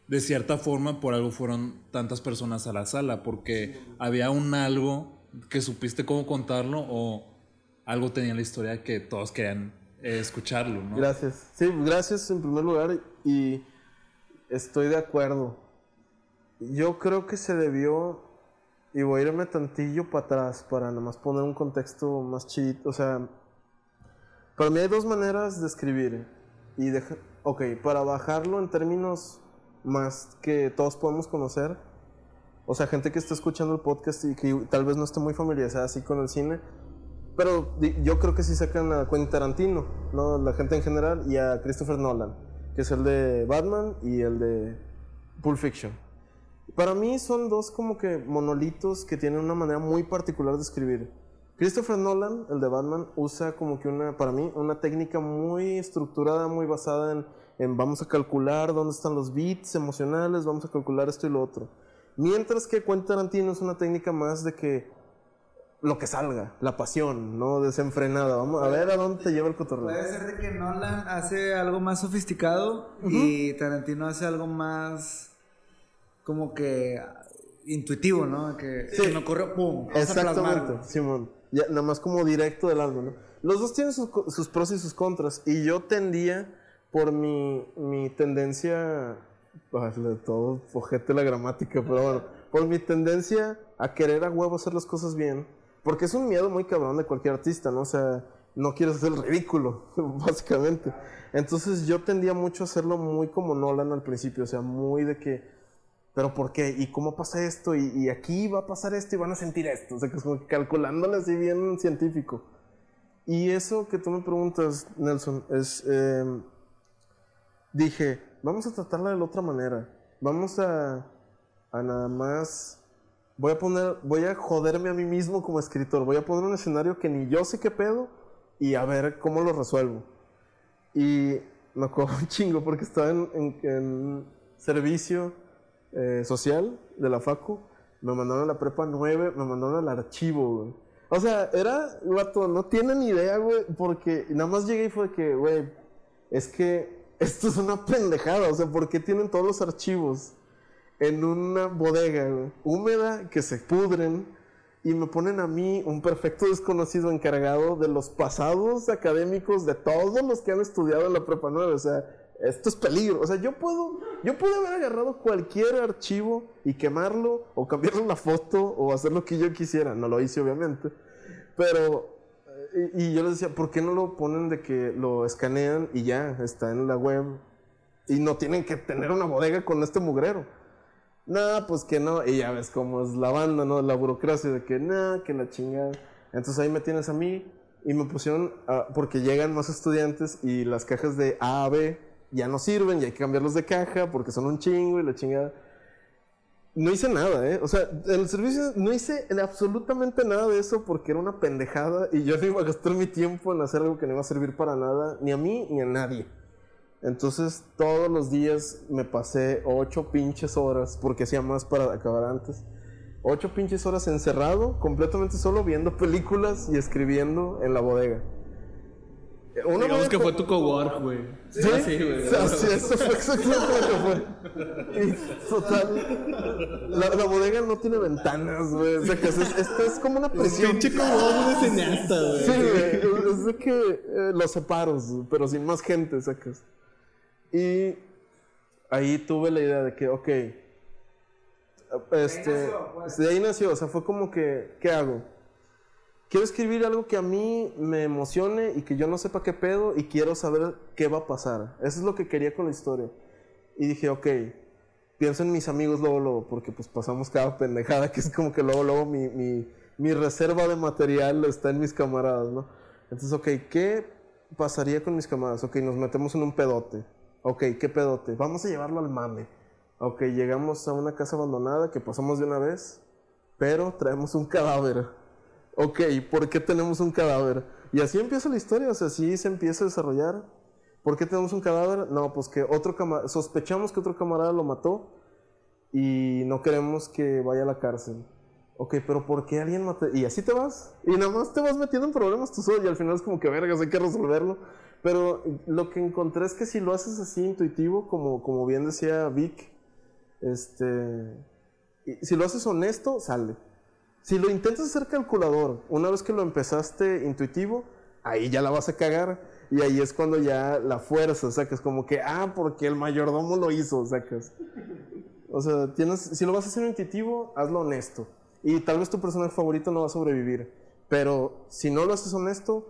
de cierta forma, por algo fueron tantas personas a la sala? Porque había un algo que supiste cómo contarlo o algo tenía la historia que todos querían eh, escucharlo, ¿no? Gracias. Sí, gracias en primer lugar y estoy de acuerdo. Yo creo que se debió, y voy a irme tantillo para atrás para nada más poner un contexto más chido. O sea, para mí hay dos maneras de escribir. Y deja, ok, para bajarlo en términos más que todos podemos conocer. O sea, gente que está escuchando el podcast y que tal vez no esté muy familiarizada así con el cine. Pero yo creo que sí sacan a Quentin Tarantino, ¿no? La gente en general, y a Christopher Nolan, que es el de Batman y el de Pulp Fiction. Para mí son dos como que monolitos que tienen una manera muy particular de escribir. Christopher Nolan, el de Batman, usa como que una, para mí, una técnica muy estructurada, muy basada en, en vamos a calcular dónde están los beats emocionales, vamos a calcular esto y lo otro. Mientras que Quentin Tarantino es una técnica más de que lo que salga, la pasión, ¿no? Desenfrenada. Vamos a ver a dónde te lleva el cotorreo. Puede ser de que Nolan hace algo más sofisticado y Tarantino hace algo más como que intuitivo, ¿no? Que Sí. se me ocurrió, ¡pum! Exactamente, Simón. Nada más como directo del alma, ¿no? Los dos tienen sus, sus pros y sus contras. Y yo tendía, por mi, mi tendencia. De todo, ojete la gramática, pero bueno. Por mi tendencia a querer a huevo hacer las cosas bien. Porque es un miedo muy cabrón de cualquier artista, ¿no? O sea, no quieres hacer el ridículo, (laughs) básicamente. Entonces yo tendía mucho a hacerlo muy como Nolan al principio, o sea, muy de que pero ¿por qué? ¿Y cómo pasa esto? ¿Y, y aquí va a pasar esto y van a sentir esto? O sea, que es como calculándole así bien científico. Y eso que tú me preguntas, Nelson, es... eh, dije, vamos a tratarla de la otra manera. Vamos a, a nada más... Voy a poner, voy a joderme a mí mismo como escritor. Voy a poner un escenario que ni yo sé qué pedo y a ver cómo lo resuelvo. Y me acuerdo (laughs) un chingo porque estaba en, en- en servicio eh, social de la FACU. Me mandaron a la prepa 9, me mandaron al archivo, güey. O sea, era, vato, no tienen idea, güey, porque nada más llegué y fue que, güey, es que (laughs) esto es una pendejada. O sea, ¿por qué tienen todos los archivos en una bodega, güey, húmeda, que se pudren? y me ponen a mí, un perfecto desconocido encargado de los pasados académicos de todos los que han estudiado en la prepa 9. O sea, esto es peligro. O sea, yo puedo, yo puedo haber agarrado cualquier archivo y quemarlo, o cambiarle la foto, o hacer lo que yo quisiera. No lo hice, obviamente. Pero, y, yo les decía, ¿por qué no lo ponen de que lo escanean y ya está en la web? Y no tienen que tener una bodega con este mugrero. No, pues que no. Y ya ves cómo es la banda, ¿no? La burocracia de que no, que la chingada. Entonces ahí me tienes a mí y me pusieron, porque llegan más estudiantes y las cajas de A a B ya no sirven y hay que cambiarlos de caja porque son un chingo y la chingada. No hice nada, ¿eh? O sea, el servicio no hice absolutamente nada de eso porque era una pendejada y yo (laughs) no iba a gastar mi tiempo en hacer algo que no iba a servir para nada, ni a mí ni a nadie. Entonces todos los días me pasé ocho pinches horas, porque hacía más para acabar antes. Ocho pinches horas encerrado, completamente solo, viendo (laughs) películas y escribiendo en la bodega. Una Digamos que fue tu cowork, güey. ¿Sí? Sí, güey. Sí, eso fue exactamente lo que fue. Y total. La, la bodega no tiene ventanas, güey. O sea, que es, esto es como una prisión. Pinche cowork de cineasta, güey. Sí, güey. Es de que eh, los separos, pero sin más gente, sacas. Y ahí tuve la idea de que, ok. Este. nació, pues. De ahí nació, o sea, fue como que, ¿qué hago? Quiero escribir algo que a mí me emocione y que yo no sepa qué pedo y quiero saber qué va a pasar. Eso es lo que quería con la historia. Y dije, ok, pienso en mis amigos luego, luego, porque pues pasamos cada pendejada, que es como que luego, luego mi, mi, mi reserva de material está en mis camaradas, ¿no? Entonces, ok, ¿qué pasaría con mis camaradas? Ok, nos metemos en un pedote. Ok, ¿qué pedote? Vamos a llevarlo al mame. Ok, llegamos a una casa abandonada que pasamos de una vez, pero traemos un cadáver. Ok, ¿por qué tenemos un cadáver? Y así empieza la historia, o sea, así se empieza a desarrollar. ¿Por qué tenemos un cadáver? No, pues que otro camarada, sospechamos que otro camarada lo mató y no queremos que vaya a la cárcel. Ok, pero ¿por qué alguien mató? Y así te vas. Y nada más te vas metiendo en problemas tú solo y al final es como que vergas, hay que resolverlo. Pero lo que encontré es que si lo haces así intuitivo, como, como bien decía Vic, este, si lo haces honesto, sale. Si lo intentas hacer calculador, una vez que lo empezaste intuitivo, ahí ya la vas a cagar. Y ahí es cuando ya la fuerza, sacas como que, ah, porque el mayordomo lo hizo, sacas. O sea, si lo vas a hacer intuitivo, hazlo honesto. Y tal vez tu personaje favorito no va a sobrevivir. Pero si no lo haces honesto,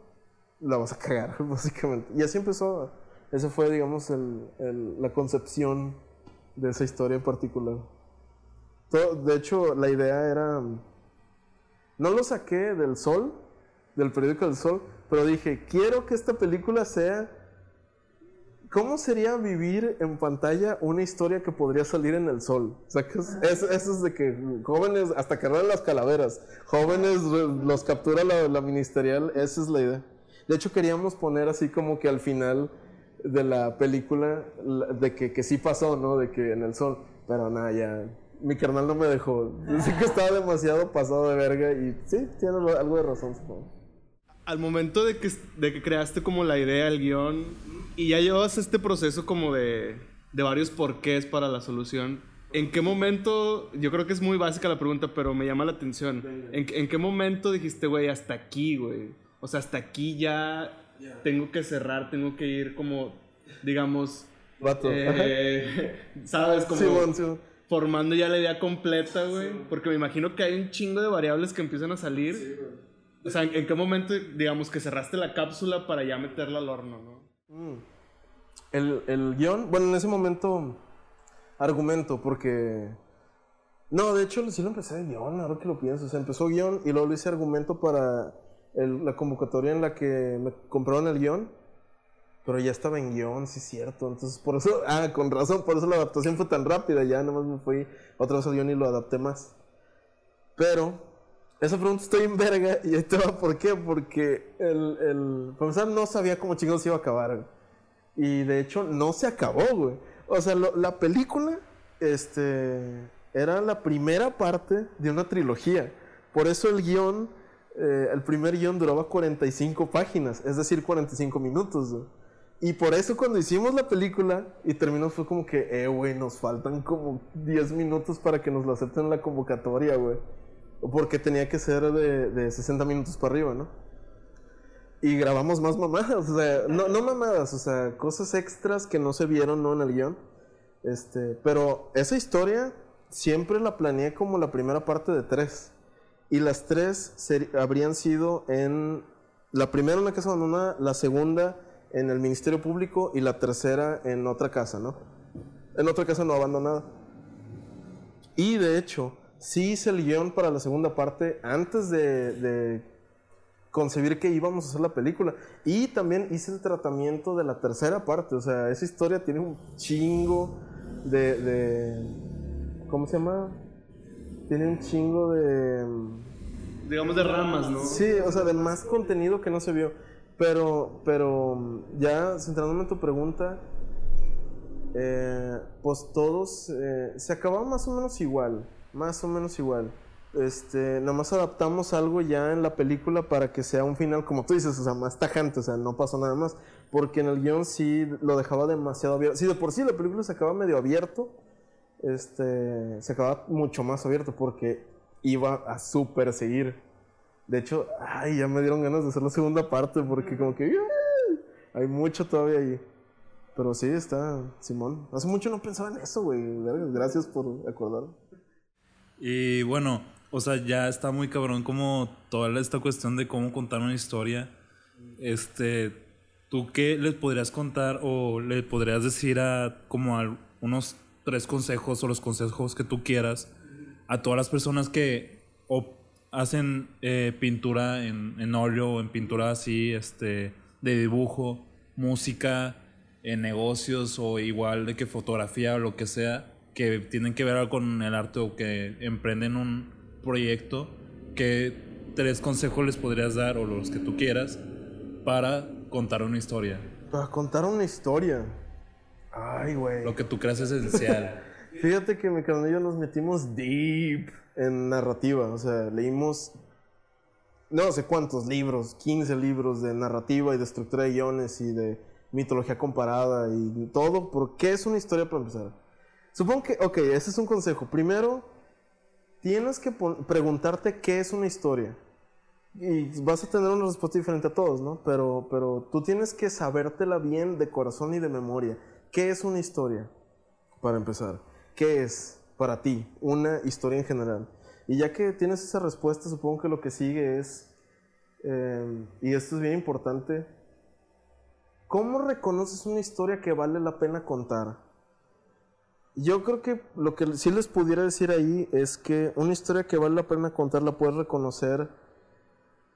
la vas a cagar, (laughs) básicamente. Y así empezó. Esa fue, digamos, la concepción de esa historia en particular. De hecho, la idea era... No lo saqué del Sol, del periódico del Sol, pero dije, quiero que esta película sea... ¿Cómo sería vivir en pantalla una historia que podría salir en el sol? ¿Sacas? Eso, eso es de que jóvenes, hasta cargar las calaveras, jóvenes los captura la, la ministerial, esa es la idea. De hecho, queríamos poner así como que al final de la película, la- de que, que sí pasó, ¿no? De que en el sol, pero nada, ya. Mi carnal no me dejó. Dice que estaba demasiado pasado de verga y sí, tiene algo- de razón, supongo. Al momento de que, de que creaste como la idea, el guion, y ya llevas este proceso como de, de varios porqués para la solución, ¿en qué momento, yo creo que es muy básica la pregunta, pero me llama la atención, ¿en, en qué momento dijiste, güey, hasta aquí, güey? O sea, hasta aquí ya tengo que cerrar, tengo que ir como, digamos, Vato. eh, (laughs) ¿sabes? Como Simón, Simón. Formando ya la idea completa, güey. Porque me imagino que hay un chingo de variables que empiezan a salir. O sea, ¿en, en qué momento, digamos, que cerraste la cápsula para ya meterla al horno, no? El, el guion, bueno, en ese momento, argumento, porque. No, de hecho, sí lo empecé de guion, ahora que lo pienso. O sea, empezó guion y luego lo hice argumento para el- la convocatoria en la que me compraron el guion. Pero ya estaba en guion, sí es cierto. Entonces, por eso, (laughs) ah, con razón, por eso la adaptación fue tan rápida. Ya nada más me fui otra vez al guion y lo adapté más. Pero, esa pregunta estoy en verga y te va, ¿por qué? Porque el, el no sabía cómo chingados iba a acabar. güey. Y de hecho, no se acabó, güey. O sea, la película, este, era la primera parte de una trilogía. Por eso el guion, eh, el primer guion duraba 45 páginas, es decir, 45 minutos. güey. Y por eso cuando hicimos la película y terminó fue como que, eh, güey, nos faltan como 10 minutos para que nos lo acepten en la convocatoria, güey. Porque tenía que ser de, de 60 minutos para arriba, ¿no? Y grabamos más mamadas, (laughs) o sea, no, no mamadas, o sea, cosas extras que no se vieron, ¿no? En el guion. Este, pero esa historia siempre la planeé como la primera parte de tres. y las tres habrían sido en la primera en una casa abandonada, la segunda en el Ministerio Público y la tercera en otra casa, ¿no? En otra casa no abandonada. Y de hecho, sí hice el guion para la segunda parte antes de, de concebir que íbamos a hacer la película. Y también hice el tratamiento de la tercera parte. O sea, esa historia tiene un chingo de. de ¿Cómo se llama? Tiene un chingo de. Digamos de ramas, ¿no? Sí, o sea, de más contenido que no se vio. Pero, pero ya centrándome en tu pregunta, eh, pues todos eh, se acababan más o menos igual, más o menos igual. Este, nada más adaptamos algo ya en la película para que sea un final, como tú dices, o sea, más tajante, o sea, no pasó nada más. Porque en el guion sí lo dejaba demasiado abierto. Sí, de por sí la película se acaba medio abierto, este, se acaba mucho más abierto porque iba a super seguir. De hecho, ay, ya me dieron ganas de hacer la segunda parte porque como que ¡ay! hay mucho todavía ahí. Pero sí, está Simón. Hace mucho no pensaba en eso, güey. Gracias por acordarme. Y bueno, o sea, ya está muy cabrón como toda esta cuestión de cómo contar una historia. Este, ¿tú qué les podrías contar o le podrías decir a como a unos tres consejos o los consejos que tú quieras a todas las personas que hacen eh, pintura en, en óleo o en pintura así, este, de dibujo, música, en negocios o igual de que fotografía o lo que sea, que tienen que ver con el arte o que emprenden un proyecto, ¿qué tres consejos les podrías dar o los que tú quieras para contar una historia? Para contar una historia. Ay, güey. Lo que tú creas esencial. (laughs) Fíjate que mi carnal y yo nos metimos deep en narrativa. O sea, leímos no sé cuántos libros, 15 libros de narrativa y de estructura de guiones y de mitología comparada y todo. ¿Por qué es una historia para empezar? Supongo que, ok, ese es un consejo. Primero, tienes que preguntarte qué es una historia. Y vas a tener una respuesta diferente a todos, ¿no? Pero, pero tú tienes que sabértela bien de corazón y de memoria. ¿Qué es una historia? Para empezar. ¿Qué es para ti una historia en general? Y ya que tienes esa respuesta, supongo que lo que sigue es, eh, y esto es bien importante, ¿cómo reconoces una historia que vale la pena contar? Yo creo que lo que sí les pudiera decir ahí es que una historia que vale la pena contar la puedes reconocer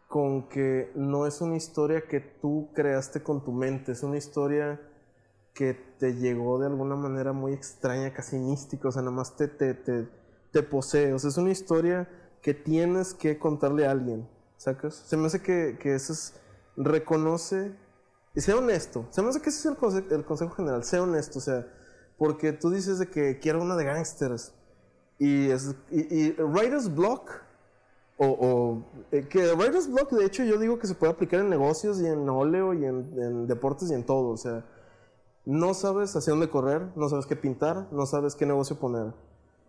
con que no es una historia que tú creaste con tu mente, es una historia que te llegó de alguna manera muy extraña, casi mística, o sea, nada más te, te, te, posee, o sea, es una historia que tienes que contarle a alguien, ¿sacas? Se me hace que, que eso es, reconoce, y sea honesto, se me hace que ese es el, conse- el consejo general, sea honesto, o sea, porque tú dices de que quiero una de gangsters, y, es, y, y writer's block, o, o eh, que writer's block, de hecho, yo digo que se puede aplicar en negocios y en óleo y en, en deportes y en todo, o sea, no sabes hacia dónde correr, no sabes qué pintar, no sabes qué negocio poner.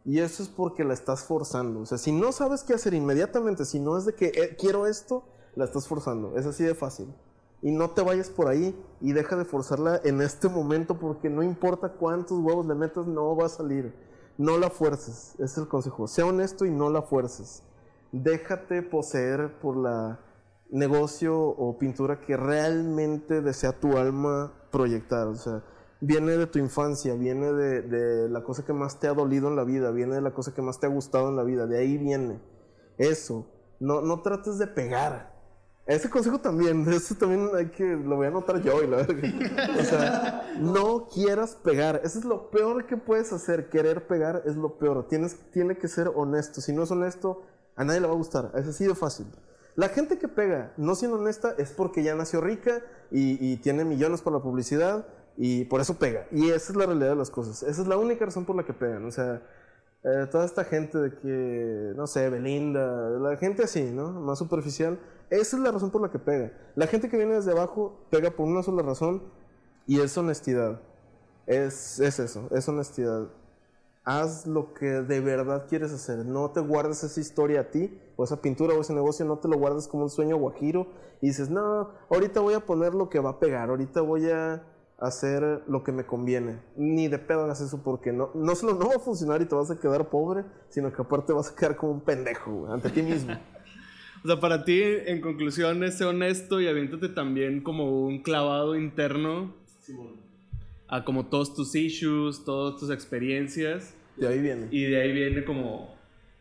Y eso es porque la estás forzando. O sea, si no sabes qué hacer inmediatamente, si no es de que eh, quiero esto, la estás forzando. Es así de fácil. Y no te vayas por ahí y deja de forzarla en este momento porque no importa cuántos huevos le metas, no va a salir. No la fuerces. Ese es el consejo. Sea honesto y no la fuerces. Déjate poseer por la negocio o pintura que realmente desea tu alma proyectar. O sea, viene de tu infancia, viene de, la cosa que más te ha dolido en la vida, viene de la cosa que más te ha gustado en la vida, de ahí viene. Eso. No, no trates de pegar. Ese consejo también, (laughs) eso también hay que, lo voy a anotar yo y la verga. O sea, no quieras pegar. Eso es lo peor que puedes hacer. Querer pegar es lo peor. Tienes, tiene que ser honesto. Si no es honesto, a nadie le va a gustar. Es así de fácil. La gente que pega, no siendo honesta, es porque ya nació rica y, tiene millones para la publicidad y por eso pega. Y esa es la realidad de las cosas. Esa es la única razón por la que pegan. O sea, eh, toda esta gente de que, no sé, Belinda, la gente así, ¿no? Más superficial. Esa es la razón por la que pega. La gente que viene desde abajo pega por una sola razón y es honestidad. Es, es eso, es honestidad. Haz lo que de verdad quieres hacer. No te guardes esa historia a ti, o esa pintura o ese negocio, no te lo guardes como un sueño guajiro y dices, no, ahorita voy a poner lo que va a pegar, ahorita voy a, hacer lo que me conviene. Ni de pedo hagas eso porque no, no solo no va a funcionar y te vas a quedar pobre, sino que aparte vas a quedar como un pendejo güey, ante ti mismo. (laughs) O sea, para ti, en conclusión, es ser honesto y aviéntate también como un clavado interno a como todos tus issues, todas tus experiencias. De ahí viene. Y de ahí viene como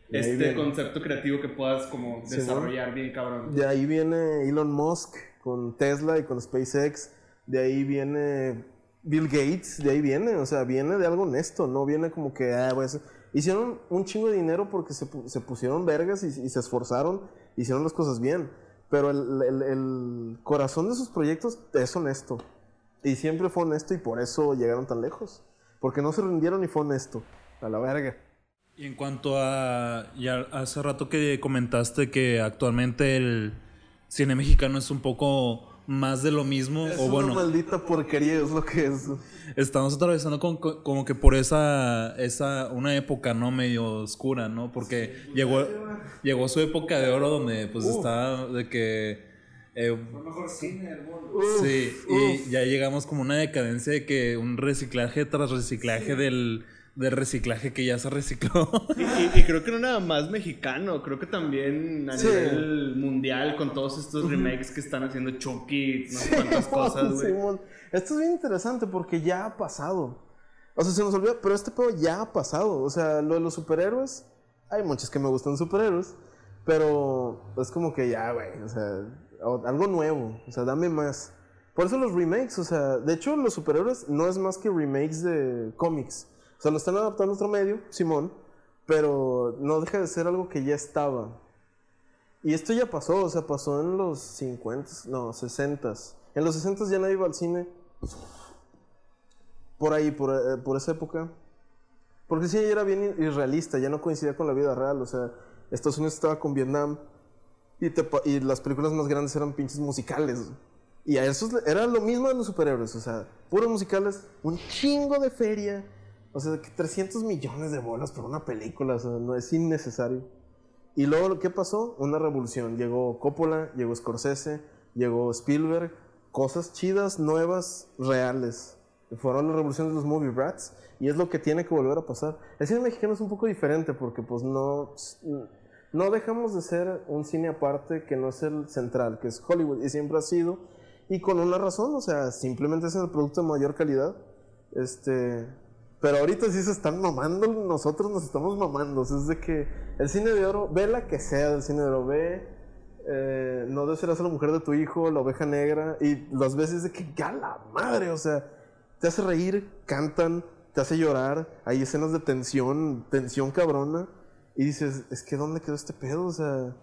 De este viene. concepto creativo que puedas como desarrollar bien cabrón. De ahí viene Elon Musk con Tesla y con SpaceX. De ahí viene Bill Gates. De ahí viene, o sea, viene de algo honesto. No viene como que, ah, pues, hicieron un chingo de dinero porque se, se pusieron vergas y, y se esforzaron, hicieron las cosas bien. Pero el, el- el corazón de sus proyectos es honesto. Y siempre fue honesto y por eso llegaron tan lejos. Porque no se rindieron y fue honesto. A la verga. Y en cuanto a. Ya hace rato que comentaste que actualmente el cine mexicano es un poco más de lo mismo. Es o una bueno, maldita porquería, es lo que es. estamos atravesando con- con- como que por esa, esa. Una época, ¿no? Medio oscura, ¿no? Porque llegó, llegó su época de oro donde pues estaba de que. Eh, sí, y ya llegamos como una decadencia de que un reciclaje tras reciclaje del, del reciclaje que ya se recicló. (laughs) Y, y- y creo que no nada más mexicano, creo que también a Sí. nivel mundial con todos estos remakes que están haciendo Chucky, no sé cuántas (laughs) cosas, güey. Esto es bien interesante porque ya ha pasado. O sea, se nos olvida, pero este pedo ya ha pasado. O sea, lo de los superhéroes, hay muchos que me gustan superhéroes, pero es como que ya, güey, o sea, algo nuevo, o sea, dame más. Por eso los remakes, o sea, de hecho los superhéroes no es más que remakes de cómics. O sea, lo están adaptando a otro medio, Simón, pero no deja de ser algo que ya estaba. Y esto ya pasó, o sea, pasó en los 50, no, 60. En los 60 ya nadie iba al cine. Por ahí, por, eh, por esa época. Porque cine ya era bien irrealista, ya no coincidía con la vida real. O sea, Estados Unidos estaba con Vietnam y, te y las películas más grandes eran pinches musicales. Y a esos le- era lo mismo de los superhéroes, o sea, puros musicales, un chingo de feria. O sea, que 300 millones de bolas por una película, o sea, no es innecesario. Y luego, ¿qué pasó? Una revolución. Llegó Coppola, llegó Scorsese, llegó Spielberg. Cosas chidas, nuevas, reales. Fueron la revolución de los movie brats. Y es lo que tiene que volver a pasar. El cine mexicano es un poco diferente porque pues no... No dejamos de ser un cine aparte que no es el central, que es Hollywood. Y siempre ha sido. Y con una razón, o sea, simplemente es el producto de mayor calidad. Este... Pero ahorita sí se están mamando, nosotros nos estamos mamando. Es de que el cine de oro, ve la que sea del cine de oro, ve eh, No desearás a la mujer de tu hijo, la oveja negra, y las veces de que, ¡ya la madre! O sea, te hace reír, cantan, te hace llorar, hay escenas de tensión, tensión cabrona, y dices, es que ¿dónde quedó este pedo? O sea,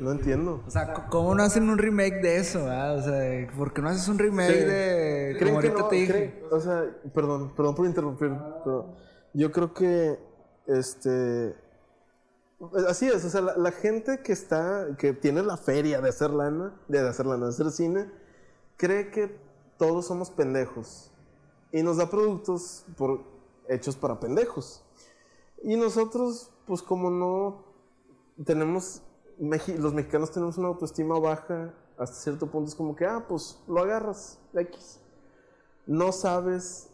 no entiendo. O sea, ¿cómo no hacen un remake de eso? ah? O sea, ¿por qué no haces un remake Sí. de. ¿Creen Como que ahorita no? te dije. ¿Creen? O sea, perdón, perdón por interrumpir, pero yo creo que, este, así es, o sea, la, la gente que está, que tiene la feria de hacer lana, de hacer lana, de hacer cine, cree que todos somos pendejos y nos da productos por, hechos para pendejos. Y nosotros, pues como no tenemos, los mexicanos tenemos una autoestima baja, hasta cierto punto es como que, ah, pues lo agarras, X. No sabes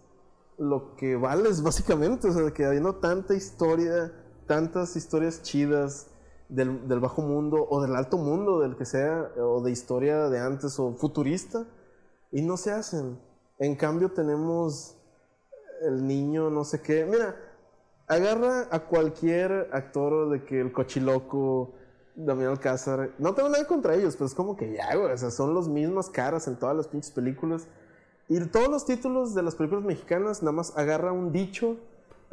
lo que vales, (laughs) básicamente, o sea, que habiendo tanta historia, tantas historias chidas del, del bajo mundo o del alto mundo, del que sea, o de historia de antes o futurista, y no se hacen. En cambio tenemos el niño, no sé qué. Mira, agarra a cualquier actor de que el cochiloco, Damián Alcázar, no tengo nada contra ellos, pero es como que ya, güey, o sea, son las mismas caras en todas las pinches películas. Y todos los títulos de las películas mexicanas nada más agarra un dicho.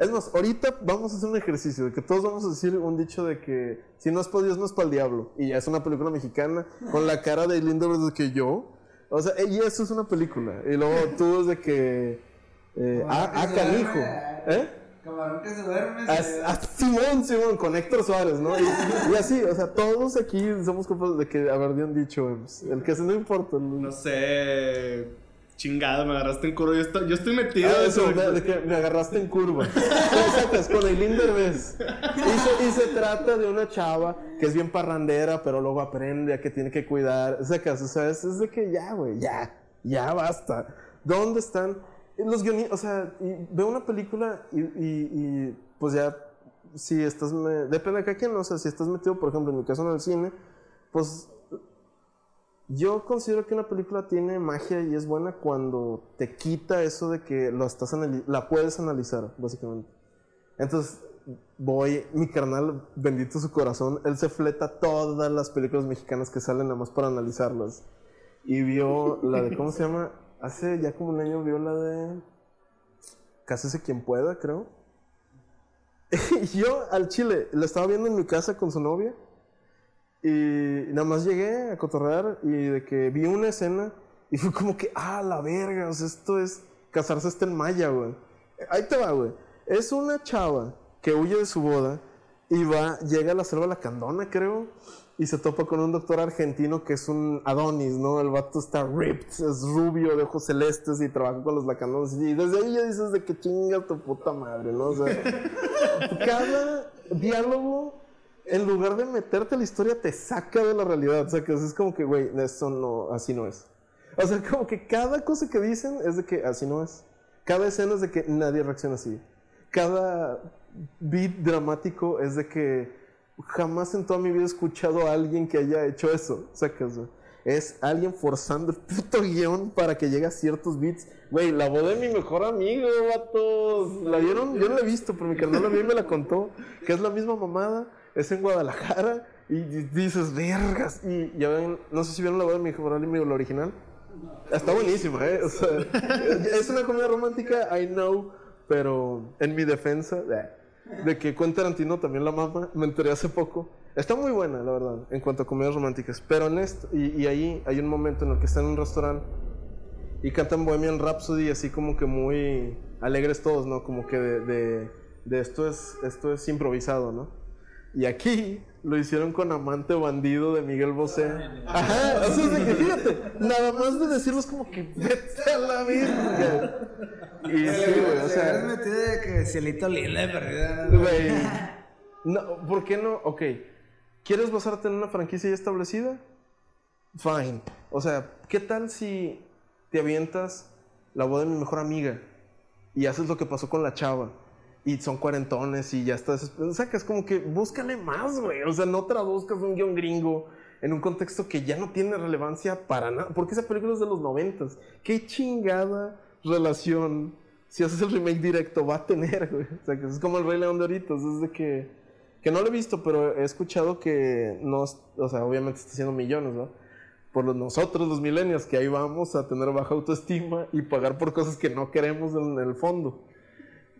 Es más, ahorita vamos a hacer un ejercicio de que todos vamos a decir un dicho de que si no es para Dios, no es para el diablo. Y ya es una película mexicana con la cara de Linda de que yo. O sea, y eso es una película. Y luego tú de que... Eh, ah, ah, canijo. ¿Eh? Camarón que se duerme. A, a Simón, Simón, con Héctor Suárez, ¿no? Y, y así, o sea, todos aquí somos capaces de que haber de un dicho, pues, el que se no importa. el- No sé. Chingado, me agarraste en curva. Yo estoy, yo estoy metido Ah, en eso, eso. de, de que me agarraste en curva. Sacas con Eileen Derbez. Y se, y se trata de una chava que es bien parrandera, pero luego aprende a que tiene que cuidar. Sacas, o sea, es, es de que ya, güey, ya, ya basta. ¿Dónde están los guionistas? O sea, veo una película y, pues ya, si estás, me- depende de cada quien, o sea, si estás metido, por ejemplo, en mi caso en el cine, pues yo considero que una película tiene magia y es buena cuando te quita eso de que lo estás la puedes analizar, básicamente. Entonces, voy, mi carnal, bendito su corazón, él se fleta todas las películas mexicanas que salen nada más para analizarlas. Y vio la de, ¿cómo se llama? Hace ya como un año vio la de Cásese quien pueda, creo. Y (laughs) yo al chile, la estaba viendo en mi casa con su novia. Y nada más llegué a cotorrear y de que vi una escena y fue como que, ah, la verga, o sea, esto es casarse hasta en maya, güey. Ahí te va, güey. Es una chava que huye de su boda y va, llega a la selva la Candona, creo, y se topa con un doctor argentino que es un Adonis, ¿no? El vato está ripped, es rubio, de ojos celestes y trabaja con los lacandones. Y desde ahí ya dices de que chinga tu puta madre, ¿no? O sea, (laughs) cada diálogo, en lugar de meterte a la historia, te saca de la realidad. O sea, que es como que, güey, eso no, así no es. O sea, como que cada cosa que dicen es de que así no es. Cada escena es de que nadie reacciona así. Cada beat dramático es de que jamás en toda mi vida he escuchado a alguien que haya hecho eso. O sea, que o sea, es alguien forzando el puto (laughs) guion para que llegue a ciertos beats. Güey, la voz de mi mejor amigo, vatos. ¿La vieron? Yo no la he visto, pero mi carnal y me la contó. Que es la misma mamada. Es en Guadalajara. Y dices, vergas. Y ya ven, no sé si vieron la voz de mi mejor amigo, la original. Está buenísima, ¿eh? O sea, (laughs) es una comedia romántica, I know, pero en mi defensa, eh, de que Quentin Tarantino también la mama, me enteré hace poco. Está muy buena, la verdad, en cuanto a comedias románticas. Pero en esto, y, ahí hay un momento en el que están en un restaurante y cantan Bohemian Rhapsody así como que muy alegres todos, ¿no? Como que de, de, de esto, es, esto es improvisado, ¿no? Y aquí lo hicieron con Amante Bandido de Miguel Bosé. Ajá, o sea, es de que fíjate, nada más de decirlo es como que vete a la verga. Y sí, güey, o sea, metido de que cielito lindo de perdida. güey. (laughs) No, ¿por qué no? Ok, ¿quieres basarte en una franquicia ya establecida? Fine. O sea, ¿qué tal si te avientas la boda de mi mejor amiga y haces lo que pasó con la chava? Y son cuarentones y ya estás. O sea, que es como que búscale más, güey. O sea, no traduzcas un guion gringo en un contexto que ya no tiene relevancia para nada. Porque esa película es de los noventas. ¿Qué chingada relación, si haces el remake directo, va a tener, güey? O sea, que es como el Rey León de ahorita. Es de que. Que no lo he visto, pero he escuchado que no. O sea, obviamente está haciendo millones, ¿no? Por nosotros, los millennials, que ahí vamos a tener baja autoestima y pagar por cosas que no queremos en el fondo.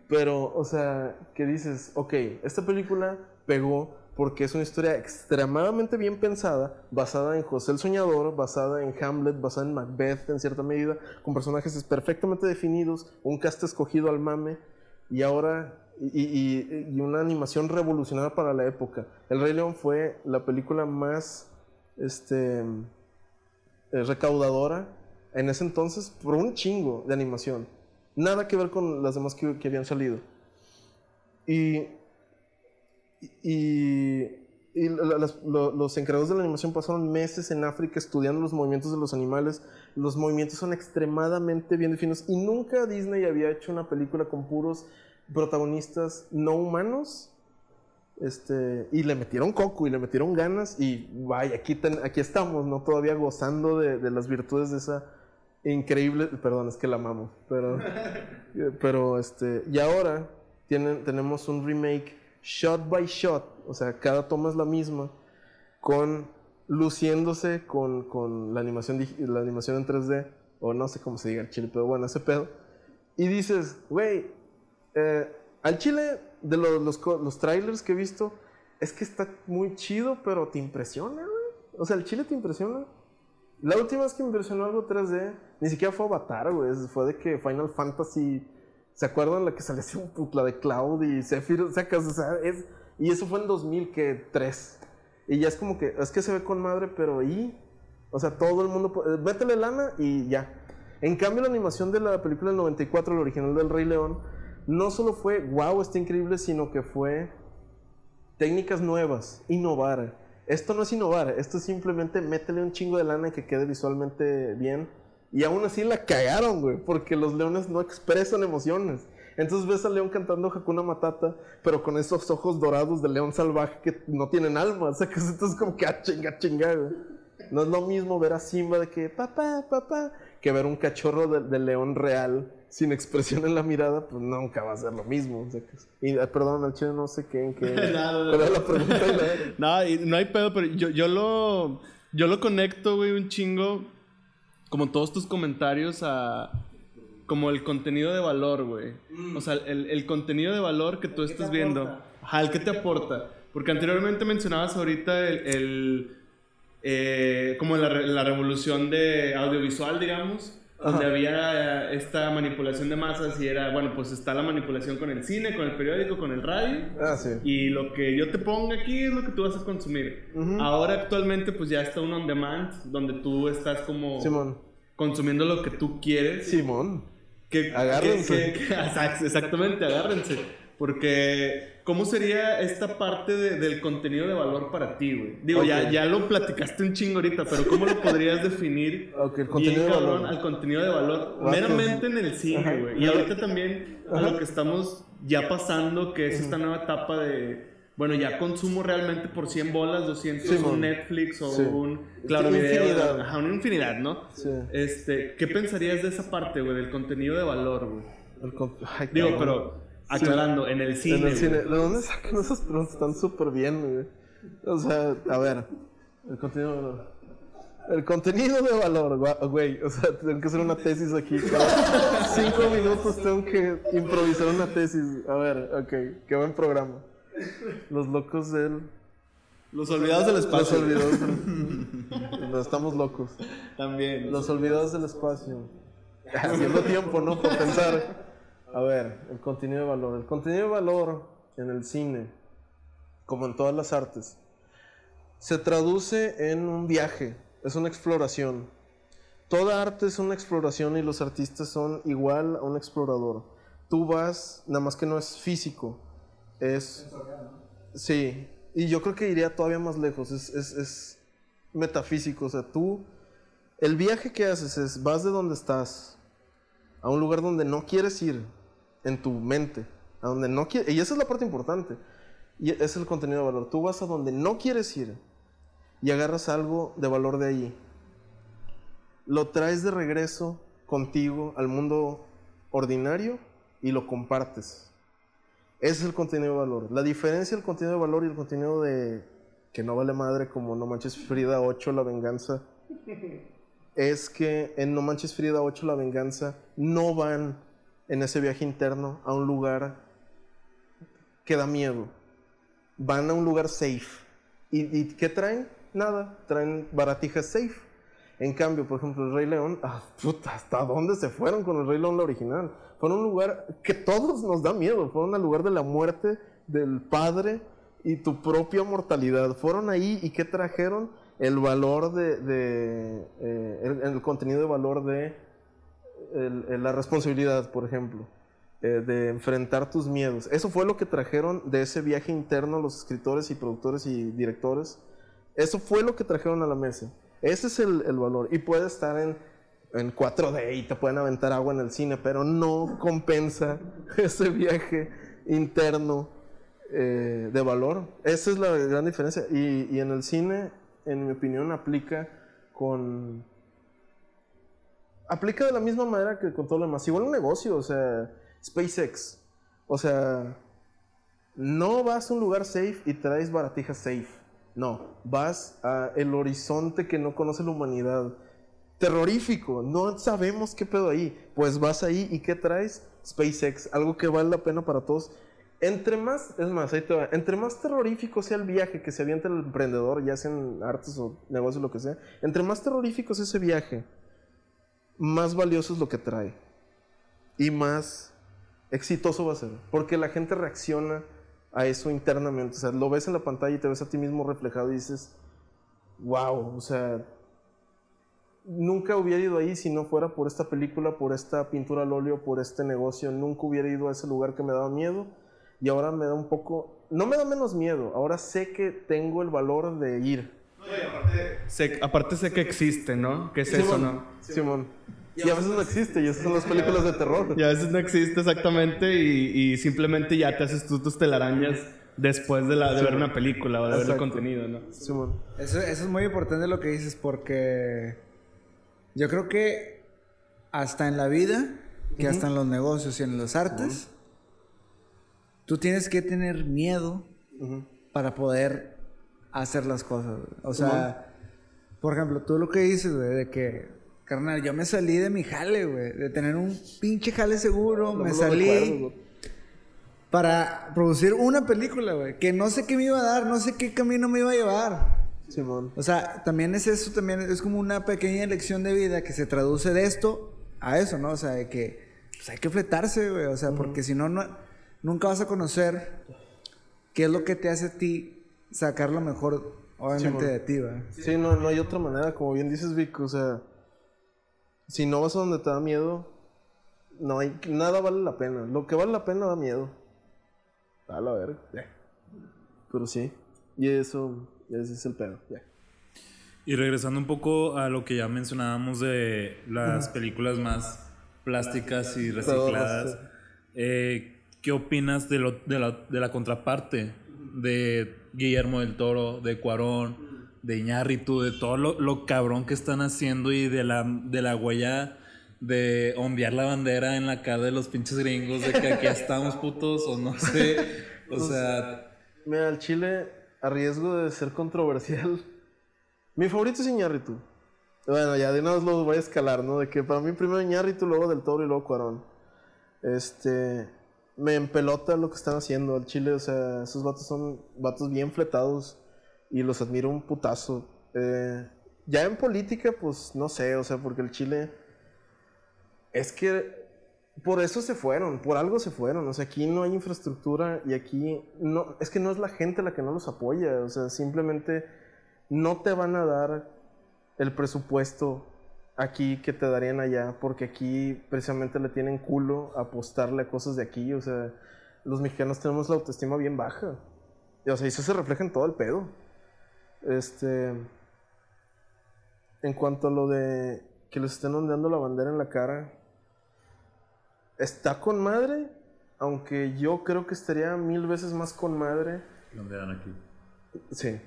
Pero, o sea, que dices, ok, esta película pegó porque es una historia extremadamente bien pensada, basada en José el Soñador, basada en Hamlet, basada en Macbeth en cierta medida, con personajes perfectamente definidos, un cast escogido al mame, y ahora, y, y- y una animación revolucionaria para la época. El Rey León fue la película más, este, eh, recaudadora en ese entonces por un chingo de animación. Nada que ver con las demás que, habían salido. Y, y, los encargados de la animación pasaron meses en África estudiando los movimientos de los animales. Los movimientos son extremadamente bien definidos. Y nunca Disney había hecho una película con puros protagonistas no humanos. Este, y le metieron coco y le metieron ganas. Y vaya, aquí, aquí estamos, ¿no? Todavía gozando de las virtudes de esa increíble. Perdón, es que la amamos. Pero, (laughs) pero este, y ahora tienen, tenemos un remake shot by shot. O sea, cada toma es la misma. Con luciéndose con, con la, animación, la animación en 3D. O no sé cómo se diga el chile, pero bueno, ese pedo. Y dices, güey, eh, al chile, de los, los, los trailers que he visto, es que está muy chido, pero te impresiona, güey. O sea, el chile te impresiona. La última vez que me impresionó algo 3D, ni siquiera fue Avatar, güey. Fue de que Final Fantasy. ¿Se acuerdan la que salió así un put- la de Cloud y Sephiroth? O sea, es. Y eso fue en 2003. Y ya es como que. Es que se ve con madre, pero ¿y? O sea, todo el mundo. eh, Métele lana y ya. En cambio, la animación de la película del 94, el original del Rey León, no solo fue wow, está increíble, sino que fue técnicas nuevas, innovar. Esto no es innovar, esto es simplemente métele un chingo de lana que quede visualmente bien Y aún así la cagaron, güey, porque los leones no expresan emociones. Entonces ves al león cantando Hakuna Matata, pero con esos ojos dorados de león salvaje que no tienen alma. O sea, que (laughs) entonces como que ah, chinga, chinga, güey. No es lo mismo ver a Simba de que papá, papá, que ver un cachorro de león real sin expresión en la mirada, pues nunca va a ser lo mismo. O sea, que- y, ah, perdón, al chile no sé qué, en qué. (laughs) ¿Cuál era la pregunta? (laughs) No, y no hay pedo, pero yo, yo lo. Yo lo conecto, güey, un chingo. Como todos tus comentarios a. Como el contenido de valor, güey. O sea, el, el contenido de valor que tú estás viendo. Ajá, el que te aporta. Porque anteriormente mencionabas ahorita el. el, eh, como la, la revolución de audiovisual, digamos. Donde había esta manipulación de masas y era, bueno, pues está la manipulación con el cine, con el periódico, con el radio. Ah, sí. Y lo que yo te ponga aquí es lo que tú vas a consumir. Ahora actualmente pues ya está un on demand donde tú estás como Simón. consumiendo lo que tú quieres. Simón. Que, Agárrense. que- que- (laughs) exact- exactamente, agárrense. Porque, ¿cómo sería esta parte de- del contenido de valor para ti, güey? Digo, ya, ya lo platicaste un chingo ahorita, pero ¿cómo lo podrías definir? Ok, el bien contenido de valor. al contenido de valor, meramente en el cine, güey. Y ahorita también a lo que estamos ya pasando, que es esta nueva etapa de, bueno, ya consumo realmente por 100 bolas, 200, Sí, un. Netflix o Sí. un Claro Una Video, infinidad. ajá, una infinidad, ¿no? Sí. Este, ¿qué pensarías de esa parte, güey, del contenido de valor, güey? Digo, pero aclarando, en el cine. En el cine. ¿De dónde sacan esas preguntas? Están súper bien, güey. O sea, a ver. El contenido de valor. El contenido de valor, güey. O sea, tengo que hacer una tesis aquí. Cada (laughs) cinco minutos tengo que improvisar una tesis. A ver, ok. Qué buen programa. Los locos del. Los olvidados del Los espacio. olvidados del. (laughs) No, estamos locos. También. Los olvidados del espacio. Haciendo tiempo, ¿no? Por pensar. A ver, el contenido de valor. El contenido de valor en el cine, como en todas las artes, se traduce en un viaje, es una exploración. Toda arte es una exploración y los artistas son igual a un explorador. Tú vas, nada más que no es físico, es... Sí, y yo creo que iría todavía más lejos, es, es, es metafísico, o sea, tú, el viaje que haces es, vas de donde estás a un lugar donde no quieres ir, en tu mente, a donde no quieres, y esa es la parte importante, y es el contenido de valor, tú vas a donde no quieres ir y agarras algo de valor de allí, lo traes de regreso contigo al mundo ordinario y lo compartes. Ese es el contenido de valor. La diferencia del contenido de valor y el contenido de que no vale madre como No Manches Frida 8, La Venganza, (laughs) es que en No Manches Frida 8, La Venganza no van en ese viaje interno a un lugar que da miedo. Van a un lugar safe. ¿Y, y qué traen? Nada, traen baratijas safe. En cambio, por ejemplo, el Rey León, ah, ¿hasta dónde se fueron con el Rey León la original? Fueron a un lugar que todos nos da miedo, fueron al lugar de la muerte del padre y tu propia mortalidad. Fueron ahí y ¿qué trajeron? El valor de, eh, el contenido de valor de la responsabilidad, por ejemplo, eh, de enfrentar tus miedos. Eso fue lo que trajeron de ese viaje interno los escritores y productores y directores. Eso fue lo que trajeron a la mesa. Ese es el, valor. Y puede estar en, en 4D y te pueden aventar agua en el cine, pero no compensa (laughs) ese viaje interno eh, de valor. Esa es la gran diferencia. Y en el cine, en mi opinión, aplica con... Aplica de la misma manera que con todo lo demás. Igual un negocio, o sea, SpaceX. O sea, no vas a un lugar safe y traes baratijas safe. No, vas a el horizonte que no conoce la humanidad. Terrorífico, no sabemos qué pedo ahí. Pues vas ahí y ¿qué traes? SpaceX, algo que vale la pena para todos. Entre más, es más, ahí te va, entre más terrorífico sea el viaje que se avienta el emprendedor, ya sea en artes o negocios, lo que sea, entre más terrorífico es ese viaje, más valioso es lo que trae. Y más exitoso va a ser. Porque la gente reacciona a eso internamente. O sea, lo ves en la pantalla y te ves a ti mismo reflejado y dices, wow, o sea, nunca hubiera ido ahí si no fuera por esta película, por esta pintura al óleo, por este negocio. Nunca hubiera ido a ese lugar que me daba miedo. Y ahora me da un poco, no me da menos miedo, ahora sé que tengo el valor de ir. Sé- aparte sé que existe, ¿no? ¿Qué es eso, no? Simón. Y a veces no existe, y esas son las películas de terror. Y a veces no existe exactamente y, y simplemente ya te haces tú tus telarañas después de, la, de ver una película o de ver el contenido, ¿no? Simón. Eso, eso es muy importante lo que dices porque yo creo que hasta en la vida, que hasta en los negocios y en los artes, tú tienes que tener miedo para poder hacer las cosas. güey. O sea, por ejemplo, tú lo que dices, güey, de que, carnal, yo me salí de mi jale, güey, de tener un pinche jale seguro, me No salí recuerdo, para producir una película, güey, que no sé qué me iba a dar, no sé qué camino me iba a llevar. Simón. O sea, también es eso, también es como una pequeña lección de vida que se traduce de esto a eso, ¿no? O sea, de que pues, hay que fletarse, güey. O sea, porque si no, nunca vas a conocer qué es lo que te hace a ti sacar lo mejor, obviamente, de ti, güey. Sí, no, no hay otra manera, como bien dices, Vic, o sea, si no vas a donde te da miedo, no hay, nada vale la pena. Lo que vale la pena da miedo. A la verga. ya. Pero sí, y eso, ese es el pedo. ya. Y regresando un poco a lo que ya mencionábamos de las películas más plásticas y recicladas, eh, ¿qué opinas de, lo, de, la, de la contraparte de Guillermo del Toro, de Cuarón, de Iñárritu, de todo lo, lo cabrón que están haciendo y de la, de la huella de ondear la bandera en la cara de los pinches gringos, de que aquí (laughs) estamos putos o no sé? O sea, Mira, el chile, a riesgo de ser controversial, mi favorito es Iñárritu. Bueno, ya de una vez lo voy a escalar, ¿no? De que para mí primero Iñárritu, luego Del Toro y luego Cuarón. Este, me empelota lo que están haciendo al chile, o sea, esos vatos son vatos bien fletados y los admiro un putazo. Eh, ya en política, pues no sé, o sea, porque el chile es que por eso se fueron, por algo se fueron. O sea, aquí no hay infraestructura y aquí no, es que no es la gente la que no los apoya. O sea, simplemente no te van a dar el presupuesto aquí que te darían allá, porque aquí precisamente le tienen culo a apostarle a cosas de aquí. O sea, los mexicanos tenemos la autoestima bien baja. Y, o sea, eso se refleja en todo el pedo. Este. En cuanto a lo de que les estén ondeando la bandera en la cara, está con madre, aunque yo creo que estaría mil veces más con madre. lo ondearan aquí. Sí.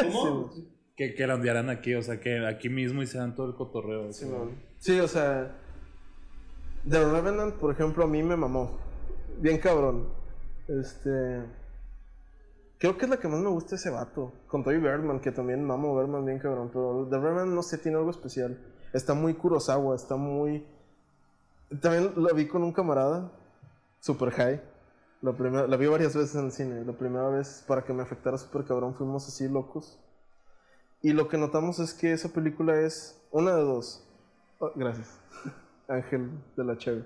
¿Cómo? (laughs) Que, que la ondearan aquí, o sea, que aquí mismo hicieran todo el cotorreo. sea. Sí, o sea, The Revenant, por ejemplo, a mí me mamó. Bien cabrón. Este. Creo que es la que más me gusta ese vato. Con Toby Birdman, que también mamo Birdman bien cabrón. Pero The Revenant, no sé, tiene algo especial. Está muy Kurosawa, está muy. También la vi con un camarada, super high. La, primera, la vi varias veces en el cine. La primera vez, para que me afectara super cabrón, fuimos así locos. Y lo que notamos es que esa película es una de dos. Oh, gracias, (laughs) Ángel de la Cheve.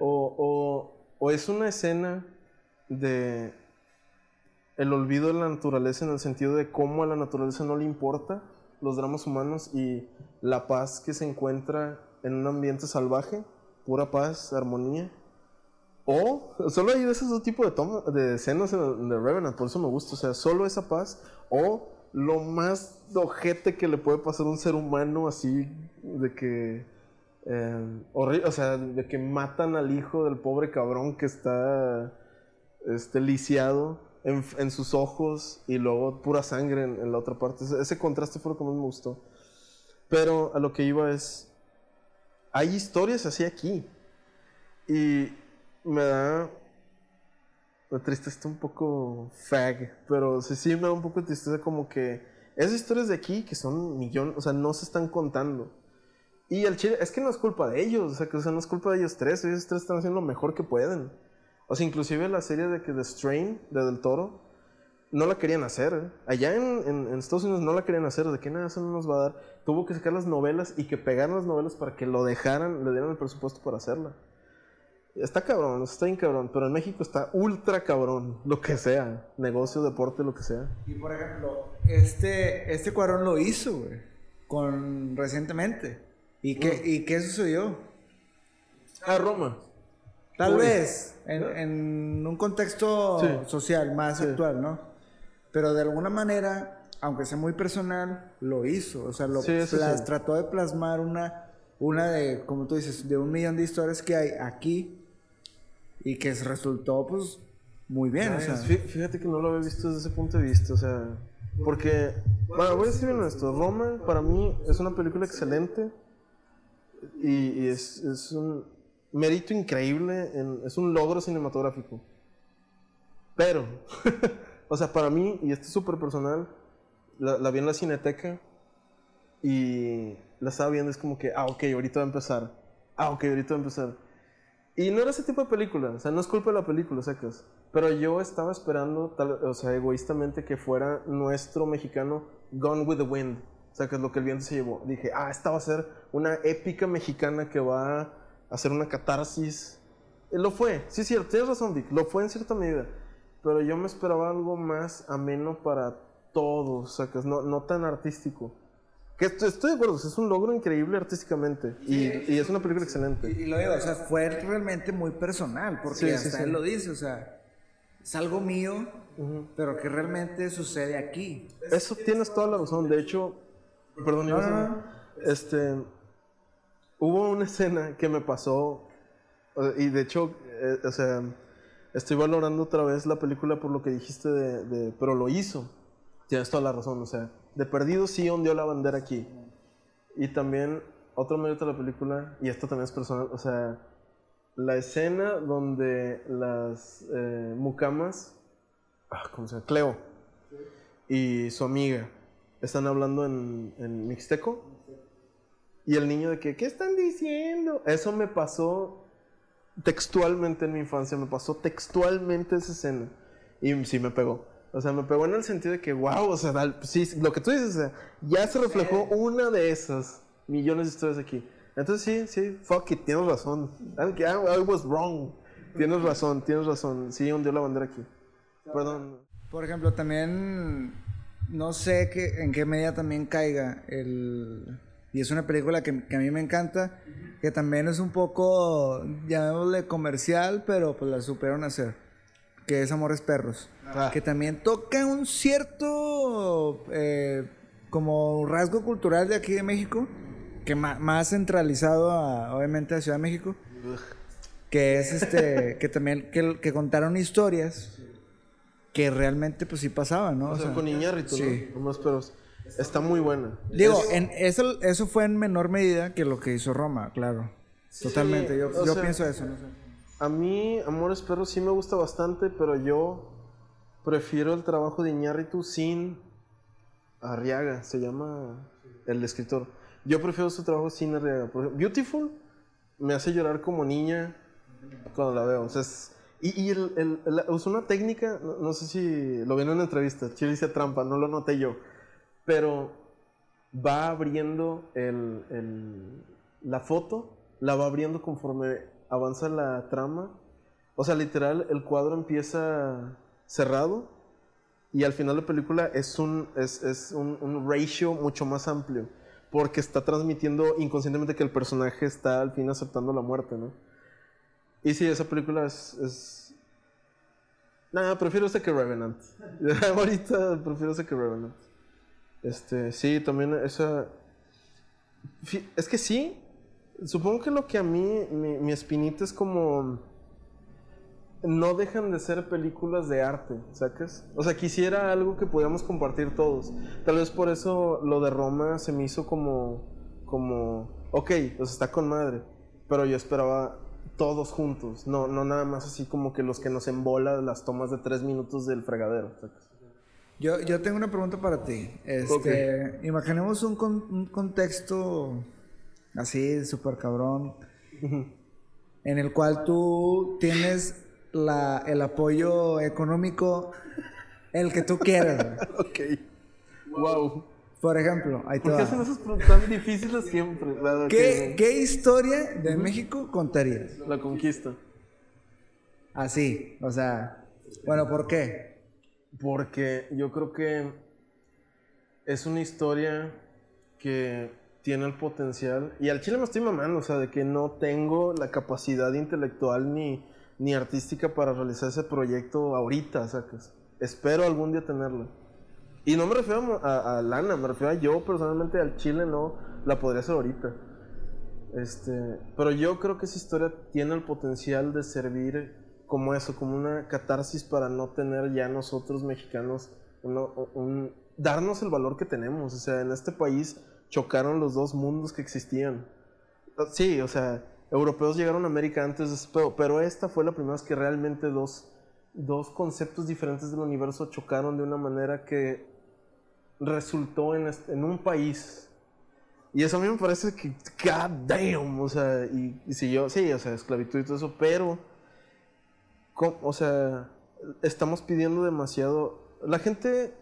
O, o, es una escena de el olvido de la naturaleza en el sentido de cómo a la naturaleza no le importa los dramas humanos y la paz que se encuentra en un ambiente salvaje, pura paz, armonía. O solo hay de dos tipos de, toma- de escenas en The Revenant, por eso me gusta. O sea, solo esa paz o lo más ojete que le puede pasar a un ser humano así de que... eh, horri- o sea, de que matan al hijo del pobre cabrón que está este, lisiado en, sus ojos y luego pura sangre en, en la otra parte. Ese, ese contraste fue lo que más me gustó. Pero a lo que iba es, hay historias así aquí. Y me da... La tristeza está un poco fag, pero sí, me da un poco de tristeza como que esas historias de aquí que son millones, o sea, no se están contando. Y el chile, es que no es culpa de ellos, o sea, que no es culpa de ellos tres, ellos tres están haciendo lo mejor que pueden. O sea, inclusive la serie de que The Strain, de Del Toro, no la querían hacer. ¿eh? Allá en Estados Unidos no la querían hacer, de que nada, eso no nos va a dar. Tuvo que sacar las novelas y que pegaran las novelas para que lo dejaran, le dieran el presupuesto para hacerla. Está cabrón, está bien cabrón, pero en México está ultra cabrón, lo que sea, negocio, deporte, lo que sea. Y por ejemplo, este, este Cuarón lo hizo, güey, con recientemente. ¿Y qué, ¿Y qué sucedió? Ah, Roma. Tal Uy. vez en, en un contexto Sí. social más Sí. actual, ¿no? Pero de alguna manera aunque sea muy personal, lo hizo. O sea, lo sí. trató de plasmar una, una de, como tú dices, de un millón de historias que hay aquí y que resultó, pues, muy bien. o sea, Fí- Fíjate que no lo había visto desde ese punto de vista, o sea, porque, bueno, voy a decir bien esto, Roma para mí es una película excelente y, y es, es un mérito increíble, en- es un logro cinematográfico. Pero, (laughs) o sea, para mí, y esto es súper personal, la, la vi en la cineteca y la estaba viendo, es como que, ah, ok, ahorita va a empezar, ah, ok, ahorita va a empezar. Y no era ese tipo de película, o sea, no es culpa de la película, sacas. Pero yo estaba esperando, tal, o sea, egoístamente que fuera nuestro mexicano Gone with the Wind, sacas lo que el viento se llevó. Dije, ah, esta va a ser una épica mexicana que va a hacer una catarsis. Y lo fue, sí, es cierto, tienes razón, Vic, lo fue en cierta medida. Pero yo me esperaba algo más ameno para todos, sacas, no, no tan artístico. Que estoy, estoy de acuerdo, es un logro increíble artísticamente. y, y es una película excelente. Y, y lo digo, o sea, fue realmente muy personal, porque Sí, hasta sí. él lo dice, o sea, es algo mío, pero que realmente sucede aquí. Eso tienes toda la razón. De hecho, perdón, ibas a- este, hubo una escena que me pasó eh, y de hecho, eh, o sea, estoy valorando otra vez la película por lo que dijiste de, de- pero lo hizo. Tienes toda la razón, o sea, de perdido sí ondeó la bandera aquí. Y también otro mérito de la película y esto también es personal, o sea, la escena donde las eh, mucamas, ah, ¿cómo se llama? Cleo y su amiga están hablando en, en mixteco. Y el niño de que, ¿qué están diciendo? Eso me pasó textualmente en mi infancia, me pasó textualmente esa escena. Y sí me pegó. O sea, me pegó en el sentido de que, wow, o sea, sí, lo que tú dices, o sea, ya se reflejó una de esas millones de historias aquí. Entonces sí, sí, fuck it, tienes razón. I, I was wrong. Tienes razón, tienes razón. Sí, hundió la bandera aquí. Perdón. Por ejemplo, también no sé qué, en qué medida también caiga el... Y es una película que, que a mí me encanta, que también es un poco, llamémosle comercial, pero pues la supieron hacer, que es Amores Perros. Ah. Que también toca un cierto, eh, como rasgo cultural de aquí de México, que más centralizado a, obviamente a Ciudad de México, que es este, (laughs) que también, que, que contaron historias que realmente pues sí pasaban, ¿no? O O sea, sea, con Iñárritu, sí. ¿no? Nomás, pero está muy buena. Digo, Es- en, eso, eso fue en menor medida que lo que hizo Roma, claro. Totalmente, yo, yo sea- pienso eso, no sé. A mí, Amores Perros sí me gusta bastante, pero yo prefiero el trabajo de Iñárritu sin Arriaga, se llama el escritor. Yo prefiero su trabajo sin Arriaga. Beautiful me hace llorar como niña cuando la veo. Es- y, y una técnica, no, sé si lo vi en una entrevista, Chile hice trampa, no lo noté yo, pero va abriendo la foto, la va abriendo conforme avanza la trama. O sea, literal, el cuadro empieza cerrado y al final de la película es un, es, es un, ratio mucho más amplio. Porque está transmitiendo inconscientemente que el personaje está al fin aceptando la muerte, ¿no? Y sí, esa película es... es... Nada, prefiero esta que Revenant. (laughs) Ahorita prefiero esta que Revenant. Este, sí, también esa... Es que sí, supongo que lo que a mí, mi, mi espinita es como... No dejan de ser películas de arte, ¿sacas? O sea, quisiera algo que pudiéramos compartir todos. Tal vez por eso lo de Roma se me hizo como... Como... Ok, pues está con madre. Pero yo esperaba todos juntos. No, no nada más así como que los que nos embola las tomas de tres minutos del fregadero, ¿sacas? Yo, yo tengo una pregunta para ti. Este, Imaginemos un, con- un contexto así, súper cabrón, en el cual tú tienes la, el apoyo económico, el que tú quieras. (laughs) Ok. Wow. Por ejemplo, ahí te ¿Por qué hacen preguntas tan difíciles siempre? ¿Qué, que- qué historia de México contarías? la conquista. Así, o sea, bueno, ¿por qué? Porque yo creo que es una historia que tiene el potencial. Y al chile me estoy mamando, o sea, de que no tengo la capacidad intelectual ni, ni artística para realizar ese proyecto ahorita, sacas. Espero algún día tenerla. Y no me refiero a, Lana, me refiero a yo personalmente al Chile no la podría hacer ahorita. Este, pero yo creo que esa historia tiene el potencial de servir como eso, como una catarsis para no tener ya nosotros mexicanos darnos el valor que tenemos. O sea, en este país chocaron los dos mundos que existían. Sí, o sea, europeos llegaron a América antes pedo, pero esta fue la primera vez que realmente dos, dos conceptos diferentes del universo chocaron de una manera que resultó en, en un país. Y eso a mí me parece que, god damn, o sea, y, y si yo, sí, o sea, esclavitud y todo eso, pero, o sea, estamos pidiendo demasiado. La gente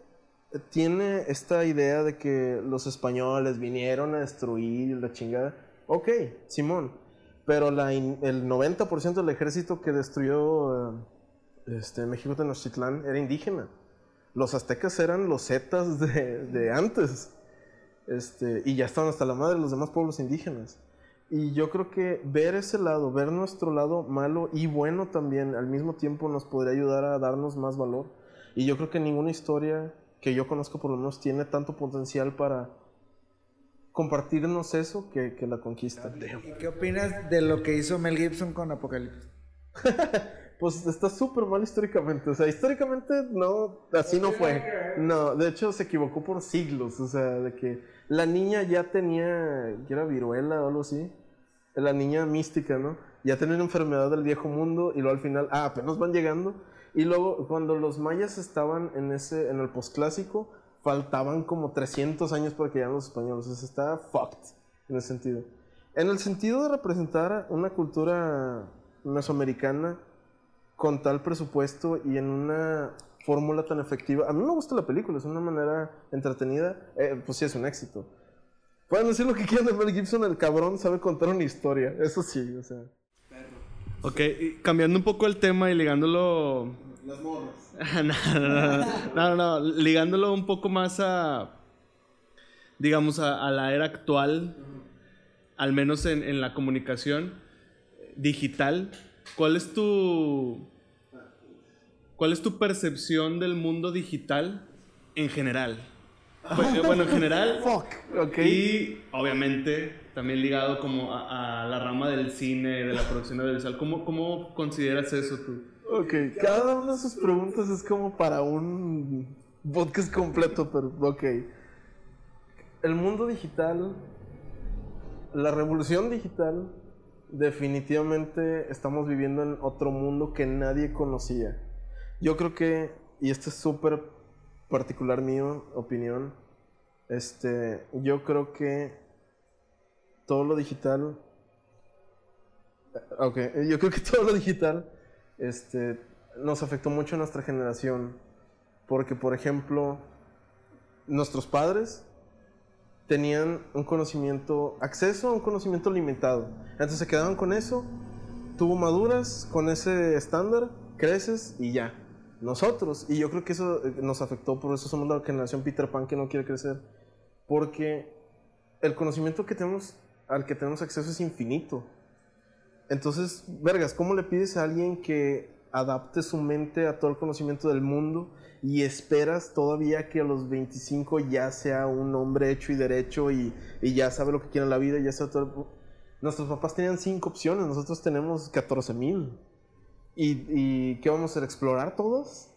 tiene esta idea de que los españoles vinieron a destruir la chingada. Ok, Simón, pero el 90% del ejército que destruyó eh, este, México Tenochtitlán era indígena. Los aztecas eran los zetas de, de antes. Este, y ya estaban hasta la madre los demás pueblos indígenas. Y yo creo que ver ese lado, ver nuestro lado malo y bueno también al mismo tiempo nos podría ayudar a darnos más valor. Y yo creo que ninguna historia que yo conozco por lo menos tiene tanto potencial para compartirnos eso que, que la conquista. ¿Y qué opinas de lo que hizo Mel Gibson con Apocalipsis? (laughs) Pues está súper mal históricamente. O sea, históricamente no, así no fue. No, de hecho se equivocó por siglos. O sea, de que la niña ya tenía, que era viruela o algo así. La niña mística, ¿no? Ya tenía una enfermedad del viejo mundo y luego al final, ah, apenas van llegando. Y luego cuando los mayas estaban en ese, en el posclásico, faltaban como 300 años para que llegaran los españoles. O sea, está fucked en ese sentido. En el sentido de representar una cultura mesoamericana con tal presupuesto y en una fórmula tan efectiva. A mí me gusta la película, es una manera entretenida. Eh, pues sí, es un éxito. Pueden decir lo que quieran de Mel Gibson, el cabrón sabe contar una historia. Eso sí, o sea. Ok, y cambiando un poco el tema y ligándolo. Las morras. (laughs) no, no, no, no, ligándolo un poco más a, digamos, a, a la era actual, al menos en, en la comunicación digital, ¿cuál es tu, cuál es tu percepción del mundo digital en general? Bu- eh, Bueno, en general, (laughs) Fuck, ok. y obviamente también ligado como a, a la rama del cine, de la producción audiovisual, ¿cómo, cómo consideras eso tú? Ok, cada una de sus preguntas es como para un podcast completo, pero ok. El mundo digital, la revolución digital, definitivamente estamos viviendo en otro mundo que nadie conocía. Yo creo que, y esto es súper particular mío, opinión, este, yo creo que todo lo digital, ok, yo creo que (laughs) todo lo digital este, nos afectó mucho a nuestra generación. Porque, por ejemplo, nuestros padres tenían un conocimiento, acceso a un conocimiento limitado. Entonces se quedaban con eso, tú maduras con ese estándar, creces y ya. Nosotros, y yo creo que eso eh, nos afectó, por eso somos la generación Peter Pan que no quiere crecer. Porque el conocimiento que tenemos, al que tenemos acceso es infinito. Entonces, vergas, ¿cómo le pides a alguien que adapte su mente a todo el conocimiento del mundo y esperas todavía que a los 25 ya sea un hombre hecho y derecho y, ya sabe lo que quiere en la vida ya sabe todo? Nuestros papás tenían cinco opciones, nosotros tenemos 14 mil. ¿Y, ¿Y qué vamos a hacer? ¿Explorar todas?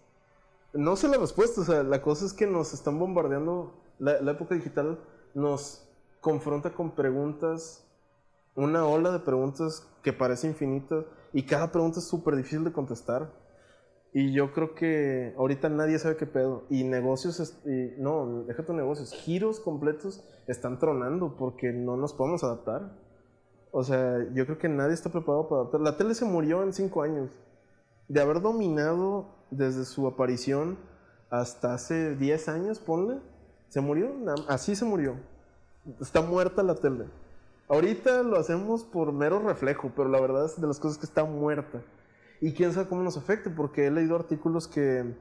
No sé la respuesta, o sea, la cosa es que nos están bombardeando, la época digital nos confronta con preguntas una ola de preguntas que parece infinita y cada pregunta es súper difícil de contestar. Y yo creo que ahorita nadie sabe qué pedo. Y negocios, no, deja negocios, giros completos están tronando porque no nos podemos adaptar. O sea, yo creo que nadie está preparado para adaptar. La tele se murió en cinco años. De haber dominado desde su aparición hasta hace 10 años, ponle, se murió. Así se murió. Está muerta la tele. Ahorita lo hacemos por mero reflejo, pero la verdad es de las cosas que está muerta. Y quién sabe cómo nos afecte, porque he leído artículos que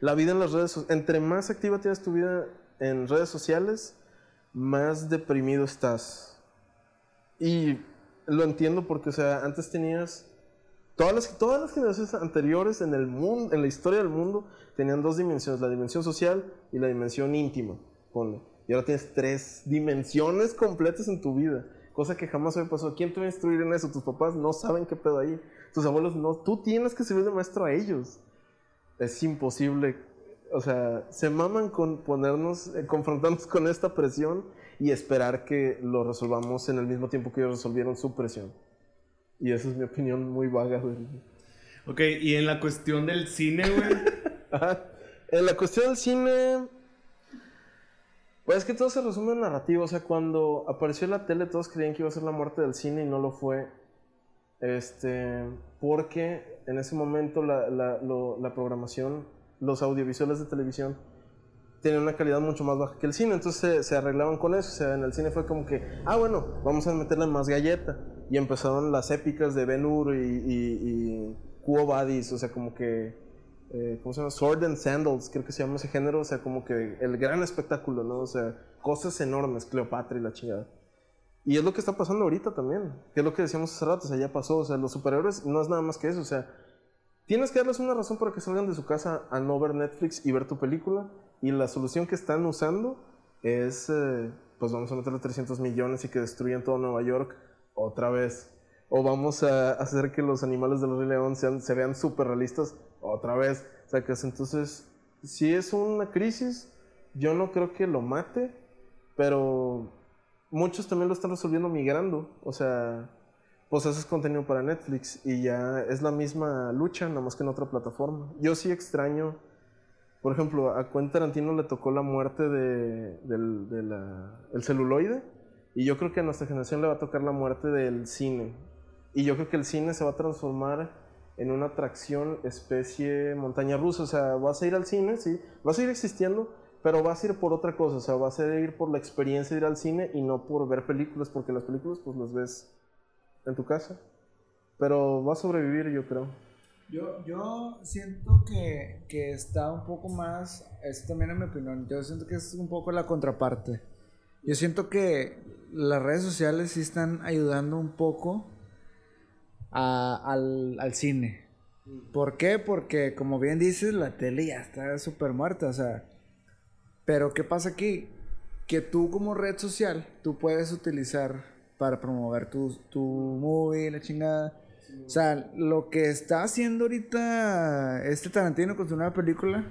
la vida en las redes sociales, entre más activa tienes tu vida en redes sociales, más deprimido estás. Y lo entiendo porque, o sea, antes tenías Todas las, todas las generaciones anteriores en el mundo, en la historia del mundo, tenían dos dimensiones, la dimensión social y la dimensión íntima, ponle. Y ahora tienes tres dimensiones completas en tu vida, cosa que jamás había pasado. ¿Quién te va a instruir en eso? Tus papás no saben qué pedo ahí. Tus abuelos no. Tú tienes que servir de maestro a ellos. Es imposible. O sea, se maman con ponernos, eh, confrontarnos con esta presión y esperar que lo resolvamos en el mismo tiempo que ellos resolvieron su presión. Y esa es mi opinión muy vaga, güey. Ok, y en la cuestión del cine, güey. (laughs) En la cuestión del cine, pues es que todo se resume en narrativo. O sea, cuando apareció la tele, todos creían que iba a ser la muerte del cine y no lo fue. Este, porque en ese momento la, la- la programación, los audiovisuales de televisión, tenían una calidad mucho más baja que el cine. Entonces se, se arreglaban con eso. O sea, en el cine fue como que, ah, bueno, vamos a meterle más galleta. Y empezaron las épicas de Ben Hur y, y, y Quo Vadis. O sea, como que eh, ¿cómo se llama? Sword and Sandals, creo que se llama ese género, o sea, como que el gran espectáculo, ¿no? O sea, cosas enormes, Cleopatra y la chingada. Y es lo que está pasando ahorita también, que es lo que decíamos hace rato, o sea, ya pasó, o sea, los superhéroes no es nada más que eso, o sea, tienes que darles una razón para que salgan de su casa a no ver Netflix y ver tu película, y la solución que están usando es, eh, pues vamos a meterle 300 millones y que destruyan todo Nueva York otra vez. O vamos a hacer que los animales del Rey León sean, se vean súper realistas otra vez. Es- entonces, si es una crisis, yo no creo que lo mate, pero muchos también lo están resolviendo migrando. O sea, pues haces contenido para Netflix y ya es la misma lucha, nada más que en otra plataforma. Yo sí extraño, por ejemplo, a Quentin Tarantino le tocó la muerte de, del de la- el celuloide y yo creo que a nuestra generación le va a tocar la muerte del cine. Y yo creo que el cine se va a transformar en una atracción especie montaña rusa. O sea, vas a ir al cine, sí, vas a ir existiendo, pero vas a ir por otra cosa. O sea, vas a ir por la experiencia de ir al cine y no por ver películas, porque las películas pues las ves en tu casa. Pero va a sobrevivir, yo creo. Yo, yo siento que, que está un poco más, esto también es mi opinión, yo siento que es un poco la contraparte. Yo siento que las redes sociales sí están ayudando un poco a- al, al cine. ¿Por qué? Porque como bien dices, la tele ya está súper muerta, o sea. Pero ¿qué pasa aquí? Que tú como red social, tú puedes utilizar para promover tu, tu movie, la chingada. O sea, lo que está haciendo ahorita este Tarantino con su nueva película,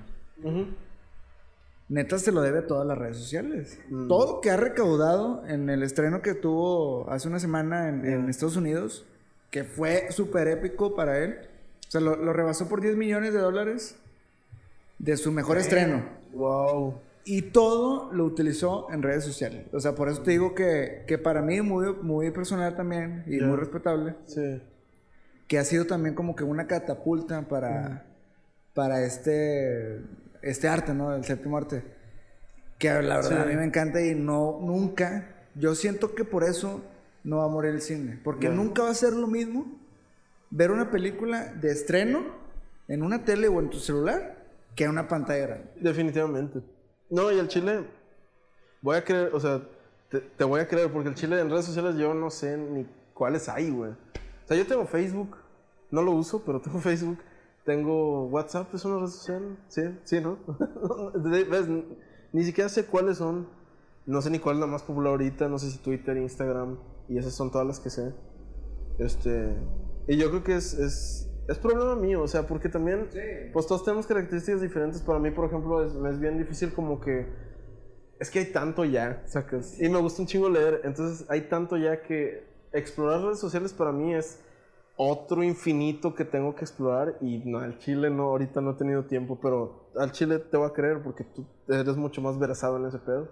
neta se lo debe a todas las redes sociales. Todo lo que ha recaudado en el estreno que tuvo hace una semana en, en Estados Unidos, que fue súper épico para él. O sea, lo, lo rebasó por 10 millones de dólares de su mejor estreno. Wow. Y todo lo utilizó en redes sociales. O sea, por eso te digo que, que para mí muy, muy personal también y muy respetable Sí. que ha sido también como que una catapulta para, para este, este arte, ¿no? El séptimo arte. Que la verdad Sí. a mí me encanta y no, nunca, yo siento que por eso no va a morir el cine. Porque nunca va a ser lo mismo ver una película de estreno en una tele o en tu celular que en una pantalla grande. Definitivamente. No, y el chile, voy a creer, o sea, te, te voy a creer, porque el chile en redes sociales yo no sé ni cuáles hay, güey. O sea, yo tengo Facebook, no lo uso, pero tengo (laughs) Facebook. Tengo WhatsApp, es una red social. Sí, sí, ¿no? (laughs) Ni siquiera sé cuáles son. No sé ni cuál es la más popular ahorita. No sé si Twitter, Instagram. Y esas son todas las que sé. Este. Y yo creo que es, es, es problema mío, o sea, porque también, pues todos tenemos características diferentes. Para mí, por ejemplo, es, me es bien difícil como que, es que hay tanto ya, sacas. Y me gusta un chingo leer, entonces hay tanto ya que explorar redes sociales para mí es otro infinito que tengo que explorar. Y no, al chile no, ahorita no he tenido tiempo, pero al chile te voy a creer porque tú eres mucho más versado en ese pedo.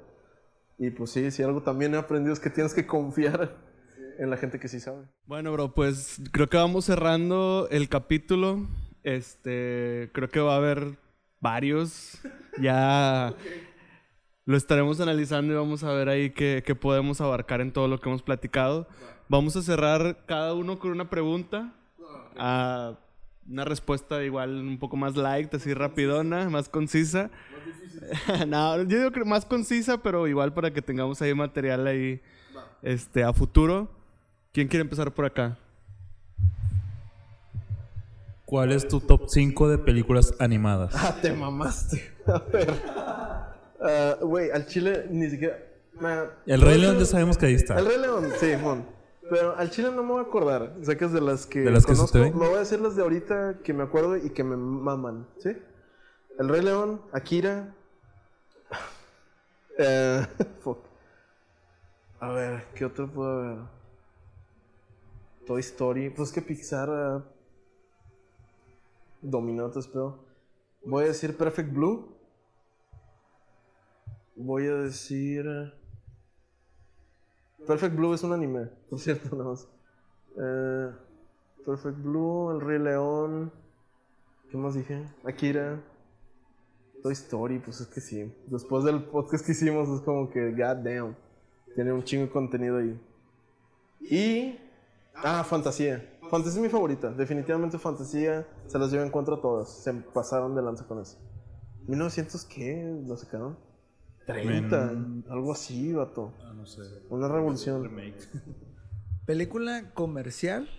Y pues sí, si algo también he aprendido es que tienes que confiar en la gente que sí sabe. Bueno, bro, pues creo que vamos cerrando el capítulo. Este, creo que va a haber varios. Ya lo estaremos analizando y vamos a ver ahí qué, qué podemos abarcar en todo lo que hemos platicado. Vamos a cerrar cada uno con una pregunta. Ah, una respuesta igual un poco más light, así rapidona, más concisa. (laughs) no, yo digo que más concisa, pero igual para que tengamos ahí material ahí este, a futuro. ¿Quién quiere empezar por acá? ¿cuál es tu top 5 de películas animadas? Ah, te mamaste. (laughs) A ver. Ah, Güey, al chile ni siquiera. me- El Rey León ya sabemos que ahí está. El Rey León, sí, mon. Pero al chile no me voy a acordar. O sea, que es de las que, De las que se conozco. te ven. Me voy a decir las de ahorita que me acuerdo y que me maman, ¿sí? El Rey León, Akira. (laughs) Eh, (laughs) fuck. A ver, ¿qué otro puedo haber? Toy Story. Pues que Pixar ah, dominó, te espero. Voy a decir Perfect Blue. Voy a decir. eh, Perfect Blue es un anime, por cierto, (laughs) nada más. Eh, Perfect Blue, El Rey León. ¿Qué más dije? Akira. Toy Story, pues es que sí. Después del podcast que hicimos, es como que, god damn. Tiene un chingo de contenido ahí. Y. Ah, Fantasía. Fantasía es mi favorita. Definitivamente Fantasía. Se las llevo en contra a todas. Se pasaron de lanza con eso. ¿1900 qué? ¿Lo sacaron? 30. Algo así, vato. Ah, no sé. Una revolución. Remake. (laughs) Película comercial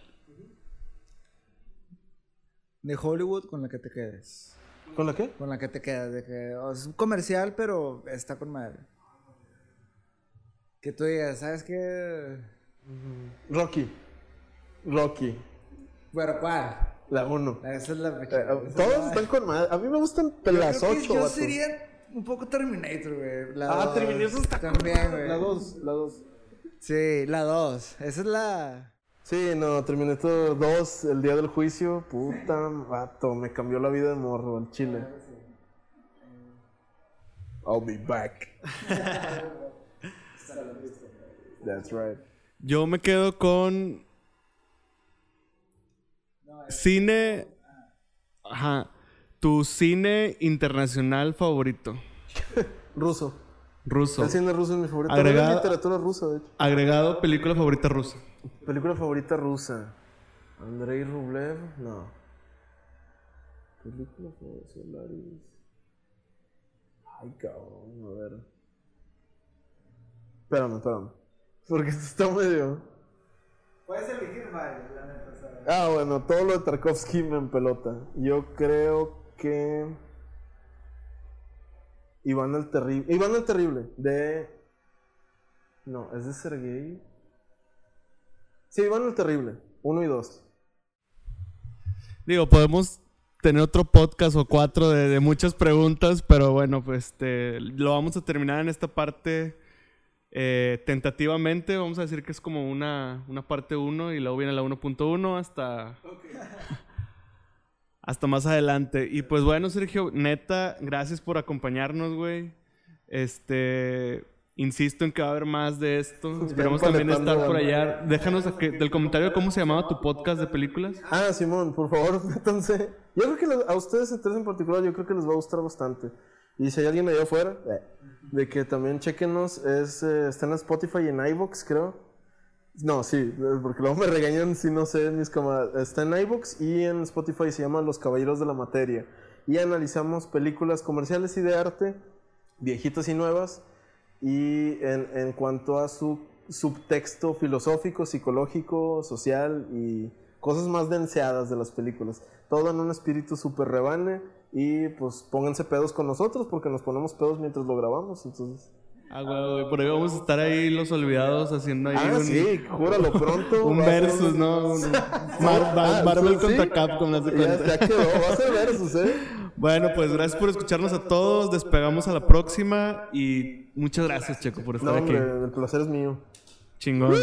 de Hollywood con la que te quedes. ¿Con la qué? Con la que te quedas. De que, es un comercial, pero está con madre. Que tú digas, ¿sabes qué? Rocky. Rocky. Bueno, ¿cuál? La 1. Esa es la Eh, esa es todos la- están con madre. A mí me gustan Yo las creo que 8, Yo sería un poco Terminator, güey. La Ah, dos. Terminator está También, güey. La 2, la 2. Sí, la 2. Esa es la. Sí, no, Terminator 2, el día del juicio, puta vato, me cambió la vida de morro, el chile. I'll be back. That's right. Yo me quedo con. Cine. Ajá. Tu cine internacional favorito. (laughs) Ruso. Ruso. El cine ruso es mi favorito. Agregado- literatura rusa, de hecho. Agregado película favorita rusa. Película favorita rusa. Andrei Rublev, no. Película favorita Solaris. Ay, cabrón, a ver. Espérame, espérame. Porque esto está medio. Puedes elegir varios, la neta. Ah, bueno, todo lo de Tarkovsky me empelota. Yo creo que. Iván el Terrible. Iván el Terrible, de. No, es de Sergei. Sí, Iván el Terrible, uno y dos. Digo, podemos tener otro podcast o cuatro de, de muchas preguntas, pero bueno, pues este, lo vamos a terminar en esta parte eh, tentativamente. Vamos a decir que es como una, una parte 1 y luego viene la 1.1 hasta, (laughs) hasta más adelante. Y pues bueno, Sergio, neta, gracias por acompañarnos, güey. Este, insisto en que va a haber más de esto. Esperemos también paletando, estar por allá. Déjanos a que- del comentario cómo se llamaba tu podcast de películas. Ah, Simón, por favor, (laughs) métanse. Yo creo que a ustedes tres en particular, yo creo que les va a gustar bastante. Y si hay alguien allá afuera, eh, de que también chequenos, es, eh, está en Spotify y en iVoox, creo. No, sí, eh, porque luego me regañan si no sé mis camaradas. Está en iVoox y en Spotify se llama Los Caballeros de la Materia. Y analizamos películas comerciales y de arte, viejitas y nuevas. Y en, en cuanto a su subtexto filosófico, psicológico, social y cosas más denseadas de las películas. Todo en un espíritu súper rebane. Y pues pónganse pedos con nosotros porque nos ponemos pedos mientras lo grabamos. Entonces. Ah, güey, por ahí vamos a estar ahí los olvidados haciendo ahí Ah, un, sí, júralo pronto. un versus, ¿no? (laughs) Un- Ah, Mar- Mar- Marvel sí, contra. Capcom, haz de cuenta. ya quedó, va a ser versus, ¿eh? Bueno, pues gracias por escucharnos a todos. Despegamos a la próxima y muchas gracias, Checo, por estar No, aquí. hombre, el placer es mío. Chingón.